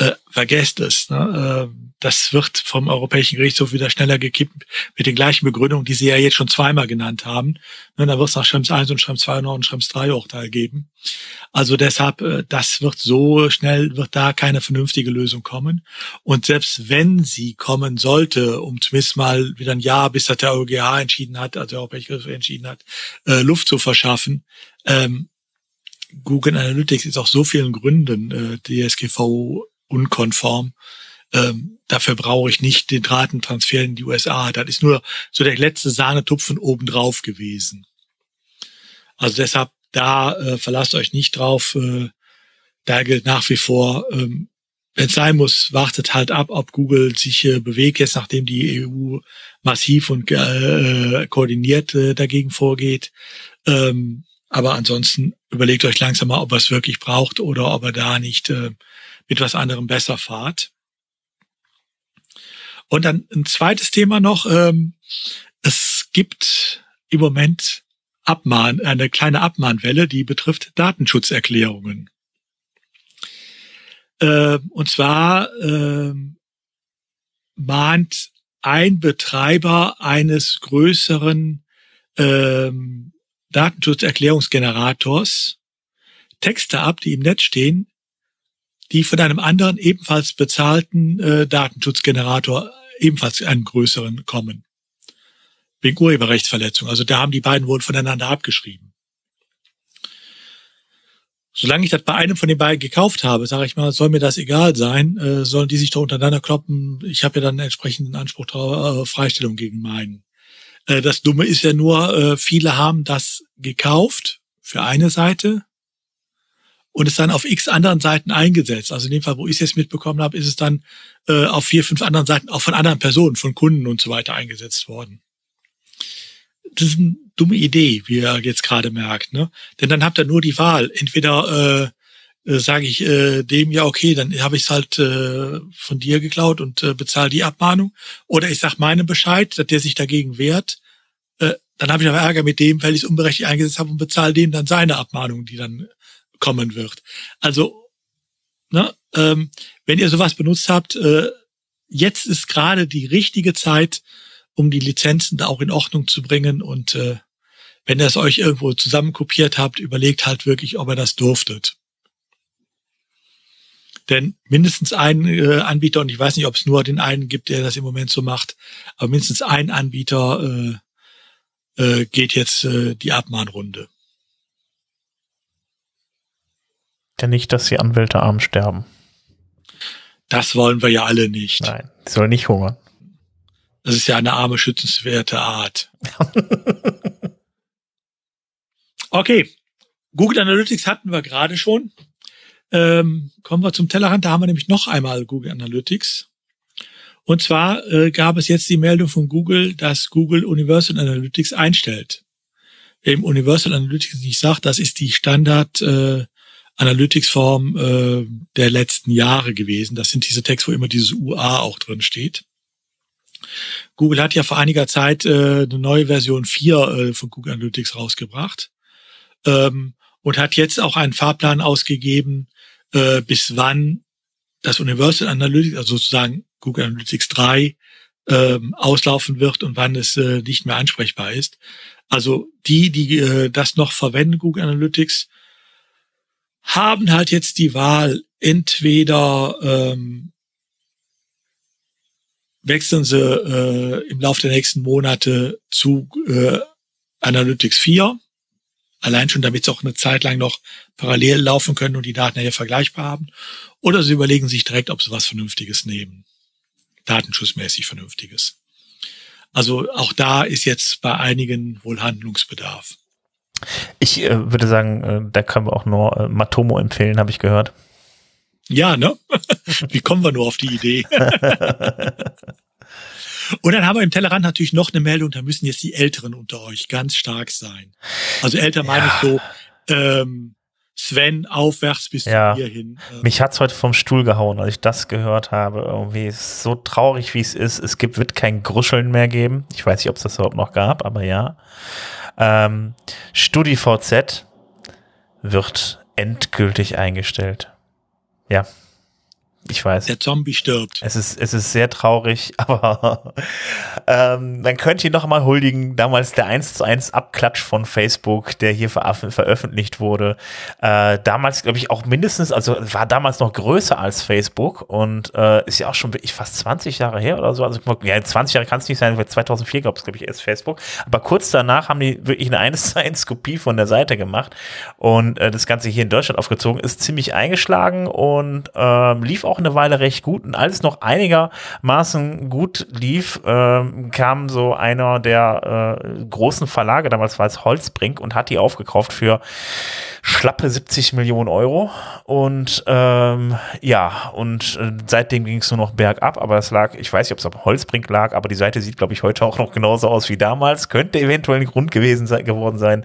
äh, vergesst es. Ne? Äh, das wird vom Europäischen Gerichtshof wieder schneller gekippt mit den gleichen Begründungen, die Sie ja jetzt schon zweimal genannt haben. Ne, da wird es nach Schrems 1 und Schrems 2 noch ein Schrems 3 Urteil geben. Also deshalb, äh, das wird so schnell, wird da keine vernünftige Lösung kommen. Und selbst wenn sie kommen sollte, um zumindest mal wieder ein Jahr, bis das der EuGH entschieden hat, also der Europäische Gerichtshof entschieden hat, äh, Luft zu verschaffen, ähm, Google Analytics ist aus so vielen Gründen äh, DSGVO unkonform. Ähm, dafür brauche ich nicht den Datentransfer in die USA. Das ist nur so der letzte Sahnetupfen obendrauf gewesen. Also deshalb, da äh, verlasst euch nicht drauf. Äh, da gilt nach wie vor, ähm, wenn es sein muss, wartet halt ab, ob Google sich äh, bewegt, jetzt nachdem die EU massiv und äh, koordiniert äh, dagegen vorgeht. Ähm, aber ansonsten überlegt euch langsam mal, ob er es wirklich braucht oder ob er da nicht äh, mit was anderem besser fahrt. Und dann ein zweites Thema noch. Ähm, es gibt im Moment Abmahn, eine kleine Abmahnwelle, die betrifft Datenschutzerklärungen. Äh, und zwar äh, mahnt ein Betreiber eines größeren ähm, Datenschutzerklärungsgenerators Texte ab, die im Netz stehen, die von einem anderen ebenfalls bezahlten äh, Datenschutzgenerator ebenfalls einen größeren kommen. Wegen Urheberrechtsverletzung. Also da haben die beiden wohl voneinander abgeschrieben. Solange ich das bei einem von den beiden gekauft habe, sage ich mal, soll mir das egal sein, äh, sollen die sich da untereinander kloppen. Ich habe ja dann einen entsprechenden Anspruch drauf, äh, Freistellung gegen meinen. Äh, das Dumme ist ja nur, äh, viele haben das gekauft für eine Seite und es dann auf x anderen Seiten eingesetzt. Also in dem Fall, wo ich es jetzt mitbekommen habe, ist es dann äh, auf vier, fünf anderen Seiten auch von anderen Personen, von Kunden und so weiter eingesetzt worden. Das ist eine dumme Idee, wie ihr jetzt gerade merkt. Ne? Denn dann habt ihr nur die Wahl. Entweder äh, äh, sage ich äh, dem, ja okay, dann habe ich es halt äh, von dir geklaut und äh, bezahle die Abmahnung. Oder ich sag meinem Bescheid, dass der sich dagegen wehrt. Äh, dann habe ich aber Ärger mit dem, weil ich es unberechtigt eingesetzt habe und bezahle dem dann seine Abmahnung, die dann kommen wird. Also, ne, ähm, wenn ihr sowas benutzt habt, äh, jetzt ist gerade die richtige Zeit, um die Lizenzen da auch in Ordnung zu bringen. Und äh, wenn ihr es euch irgendwo zusammenkopiert habt, überlegt halt wirklich, ob ihr das durftet. Denn mindestens ein äh, Anbieter, und ich weiß nicht, ob es nur den einen gibt, der das im Moment so macht, aber mindestens ein Anbieter äh, äh, geht jetzt äh, die Abmahnrunde. ja nicht, dass die Anwälte arm sterben. Das wollen wir ja alle nicht. Nein, sie sollen nicht hungern. Das ist ja eine arme, schützenswerte Art. okay. Google Analytics hatten wir gerade schon. Ähm, kommen wir zum Tellerrand. Da haben wir nämlich noch einmal Google Analytics. Und zwar äh, gab es jetzt die Meldung von Google, dass Google Universal Analytics einstellt. Wer im Universal Analytics nicht sagt, das ist die Standard äh, Analytics-Form äh, der letzten Jahre gewesen. Das sind diese Texte, wo immer dieses UA auch drin steht. Google hat ja vor einiger Zeit äh, eine neue Version 4 äh, von Google Analytics rausgebracht ähm, und hat jetzt auch einen Fahrplan ausgegeben, äh, bis wann das Universal Analytics, also sozusagen Google Analytics 3, ähm, auslaufen wird und wann es äh, nicht mehr ansprechbar ist. Also die, die äh, das noch verwenden, Google Analytics, haben halt jetzt die Wahl, entweder ähm, wechseln sie äh, im Laufe der nächsten Monate zu äh, Analytics 4, allein schon, damit sie auch eine Zeit lang noch parallel laufen können und die Daten ja vergleichbar haben, oder sie überlegen sich direkt, ob sie was Vernünftiges nehmen, datenschutzmäßig Vernünftiges. Also auch da ist jetzt bei einigen wohl Handlungsbedarf. Ich äh, würde sagen, äh, da können wir auch nur äh, Matomo empfehlen, habe ich gehört. Ja, ne? Wie kommen wir nur auf die Idee? Und dann haben wir im Tellerrand natürlich noch eine Meldung, da müssen jetzt die Älteren unter euch ganz stark sein. Also älter ja. meine ich so, ähm, Sven, aufwärts bis ja. zu mir hin. Ähm. Mich hat's heute vom Stuhl gehauen, als ich das gehört habe. Irgendwie ist so traurig, wie es ist. Es gibt, wird kein Gruscheln mehr geben. Ich weiß nicht, ob es das überhaupt noch gab, aber ja. Ähm, StudiVZ wird endgültig eingestellt. Ja. Ich weiß. Der Zombie stirbt. Es ist, es ist sehr traurig, aber ähm, dann könnt ihr noch mal huldigen, damals der 1 zu 1 Abklatsch von Facebook, der hier ver veröffentlicht wurde. Äh, damals, glaube ich, auch mindestens, also war damals noch größer als Facebook und äh, ist ja auch schon wirklich fast 20 Jahre her oder so. Also ja, 20 Jahre kann es nicht sein, weil 2004 gab es, glaube ich, erst Facebook. Aber kurz danach haben die wirklich eine 1 zu 1 Kopie von der Seite gemacht und äh, das Ganze hier in Deutschland aufgezogen, ist ziemlich eingeschlagen und ähm, lief auch eine Weile recht gut und alles noch einigermaßen gut lief, ähm, kam so einer der äh, großen Verlage, damals war es Holzbrink und hat die aufgekauft für schlappe 70 Millionen Euro und ähm, ja, und äh, seitdem ging es nur noch bergab, aber es lag, ich weiß nicht, ob es auf Holzbrink lag, aber die Seite sieht, glaube ich, heute auch noch genauso aus wie damals, könnte eventuell ein Grund gewesen sein, geworden sein.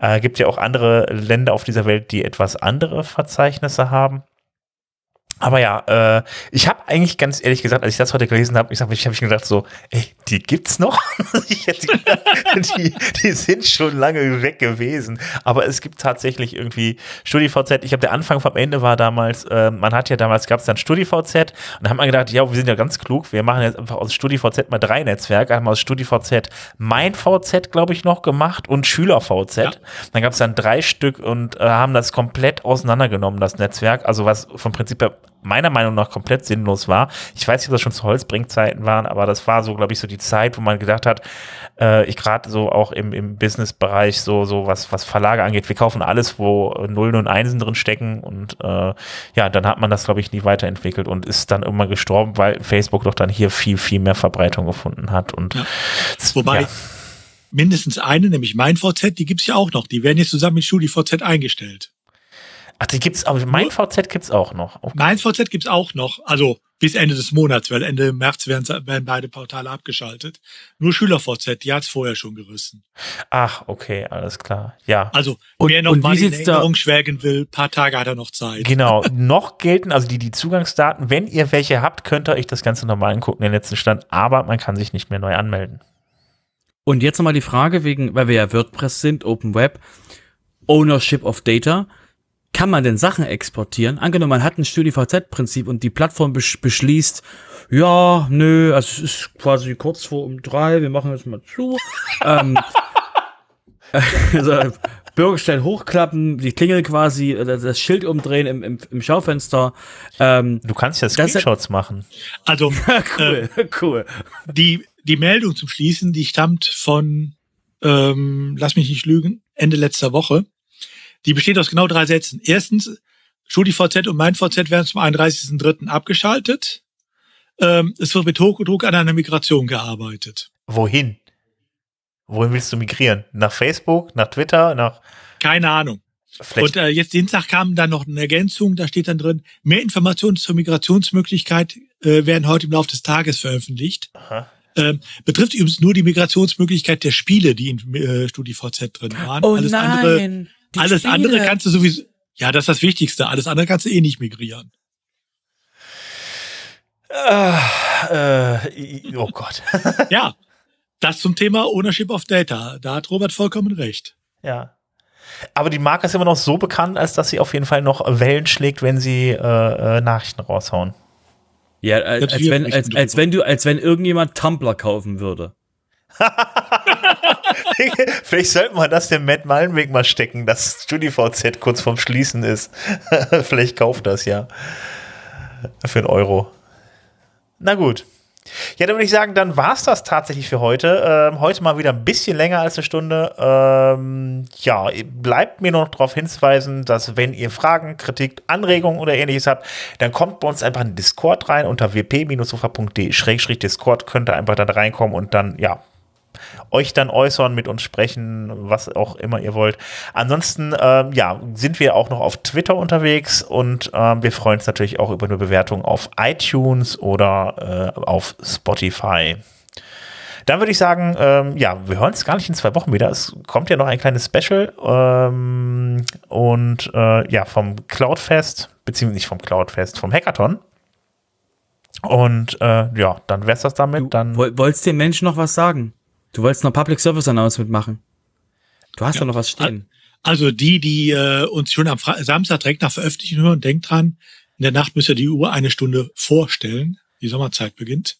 Äh, gibt ja auch andere Länder auf dieser Welt, die etwas andere Verzeichnisse haben. Aber ja, äh, ich habe eigentlich ganz ehrlich gesagt, als ich das heute gelesen habe, ich habe ich hab ich gedacht so, ey, die gibt's noch? die, die sind schon lange weg gewesen. Aber es gibt tatsächlich irgendwie StudiVZ. Ich habe der Anfang vom Ende war damals, äh, man hat ja damals gab es dann StudiVZ und dann haben wir gedacht, ja, wir sind ja ganz klug, wir machen jetzt einfach aus StudiVZ mal drei Netzwerke, haben aus StudiVZ mein VZ, glaube ich, noch gemacht und SchülerVZ. Ja. Dann gab es dann drei Stück und äh, haben das komplett auseinandergenommen, das Netzwerk. Also was vom Prinzip her meiner Meinung nach komplett sinnlos war. Ich weiß nicht, ob das schon zu Holzbringzeiten waren, aber das war so, glaube ich, so die Zeit, wo man gedacht hat, äh, ich gerade so auch im, im Business-Bereich, so, so was, was Verlage angeht, wir kaufen alles, wo Nullen und Einsen drin stecken und äh, ja, dann hat man das, glaube ich, nie weiterentwickelt und ist dann immer gestorben, weil Facebook doch dann hier viel, viel mehr Verbreitung gefunden hat. Und ja. Wobei ja. mindestens eine, nämlich mein VZ, die gibt's ja auch noch. Die werden jetzt zusammen mit StudiVZ eingestellt. Ach, die gibt's auch. Mein VZ gibt's auch noch. Okay. Mein VZ gibt's auch noch. Also bis Ende des Monats, weil Ende März werden, werden beide Portale abgeschaltet. Nur SchülerVZ, die hat's vorher schon gerissen. Ach, okay, alles klar. Ja. Also, und, wer noch und mal in Erinnerung schwelgen will, paar Tage hat er noch Zeit. Genau. noch gelten, also die, die Zugangsdaten, wenn ihr welche habt, könnt ihr euch das Ganze nochmal angucken, den letzten Stand, aber man kann sich nicht mehr neu anmelden. Und jetzt nochmal die Frage wegen, weil wir ja WordPress sind, Open Web, Ownership of Data kann man denn Sachen exportieren? Angenommen, man hat ein StudiVZ-Prinzip und die Plattform beschließt, ja, nö, also es ist quasi kurz vor um drei, wir machen jetzt mal zu. ähm, also, Bürgerstein hochklappen, die Klingel quasi, äh, das Schild umdrehen im, im, im Schaufenster. Ähm, du kannst ja Screenshots das, machen. Also, cool, äh, cool. Die, die Meldung zum Schließen, die stammt von, ähm, lass mich nicht lügen, Ende letzter Woche. Die besteht aus genau drei Sätzen. Erstens, StudiVZ und mein VZ werden zum 31.03. abgeschaltet. Ähm, es wird mit Hochdruck an einer Migration gearbeitet. Wohin? Wohin willst du migrieren? Nach Facebook, nach Twitter, nach? Keine Ahnung. Vielleicht. Und äh, jetzt Dienstag kam dann noch eine Ergänzung, da steht dann drin, mehr Informationen zur Migrationsmöglichkeit äh, werden heute im Laufe des Tages veröffentlicht. Aha. Ähm, betrifft übrigens nur die Migrationsmöglichkeit der Spiele, die in äh, StudiVZ drin waren. Oh Alles nein. andere die Alles Spiele. andere kannst du sowieso, ja, das ist das Wichtigste. Alles andere kannst du eh nicht migrieren. Äh, äh, oh Gott. ja, das zum Thema Ownership of Data. Da hat Robert vollkommen recht. Ja. Aber die Marke ist immer noch so bekannt, als dass sie auf jeden Fall noch Wellen schlägt, wenn sie äh, äh Nachrichten raushauen. Ja, als, als wenn, als, als wenn du, als wenn irgendjemand Tumblr kaufen würde. Vielleicht sollten wir das dem Matt Malenweg mal stecken, dass StudiVZ kurz vorm Schließen ist. Vielleicht kauft das ja. Für einen Euro. Na gut. Ja, dann würde ich sagen, dann war es das tatsächlich für heute. Ähm, heute mal wieder ein bisschen länger als eine Stunde. Ähm, ja, bleibt mir noch darauf hinzuweisen, dass wenn ihr Fragen, Kritik, Anregungen oder ähnliches habt, dann kommt bei uns einfach in Discord rein unter wp-sofa.de-discord könnt ihr einfach da reinkommen und dann, ja, euch dann äußern, mit uns sprechen, was auch immer ihr wollt. Ansonsten, ähm, ja, sind wir auch noch auf Twitter unterwegs und ähm, wir freuen uns natürlich auch über eine Bewertung auf iTunes oder äh, auf Spotify. Dann würde ich sagen, ähm, ja, wir hören uns gar nicht in zwei Wochen wieder. Es kommt ja noch ein kleines Special ähm, und äh, ja, vom Cloudfest, beziehungsweise nicht vom Cloudfest, vom Hackathon. Und äh, ja, dann wär's das damit. Dann du wolltest den Menschen noch was sagen? Du wolltest noch Public Service Announcement machen. Du hast ja, noch was stehen. Also die, die äh, uns schon am Fra Samstag direkt nach Veröffentlichung hören, denkt dran, In der Nacht müsst ihr die Uhr eine Stunde vorstellen. Die Sommerzeit beginnt.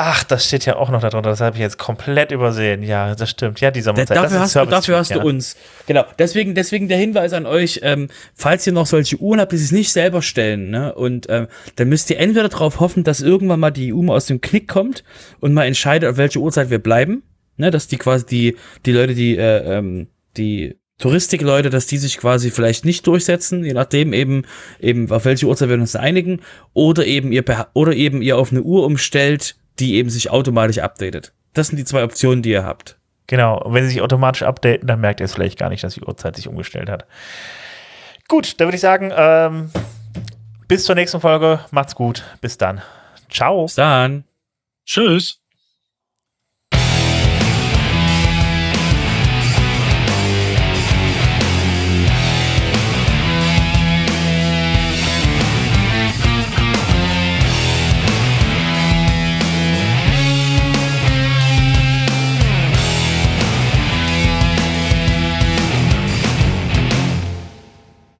Ach, das steht ja auch noch darunter. Das habe ich jetzt komplett übersehen. Ja, das stimmt. Ja, die Sommerzeit. Da, das dafür ist hast, du, dafür hast ja. du uns. Genau. Deswegen, deswegen der Hinweis an euch, ähm, falls ihr noch solche Uhren habt, die sich nicht selber stellen, ne, und ähm, dann müsst ihr entweder darauf hoffen, dass irgendwann mal die Uhr mal aus dem Knick kommt und mal entscheidet, auf welche Uhrzeit wir bleiben. Ne, dass die quasi die, die Leute, die, äh, ähm, die Touristikleute, dass die sich quasi vielleicht nicht durchsetzen, je nachdem eben, eben auf welche Uhrzeit wir uns einigen, oder eben ihr, oder eben ihr auf eine Uhr umstellt, die eben sich automatisch updatet. Das sind die zwei Optionen, die ihr habt. Genau. Und wenn sie sich automatisch updaten, dann merkt ihr es vielleicht gar nicht, dass die Uhrzeit sich umgestellt hat. Gut, dann würde ich sagen, ähm, bis zur nächsten Folge. Macht's gut. Bis dann. Ciao. Bis dann. Tschüss.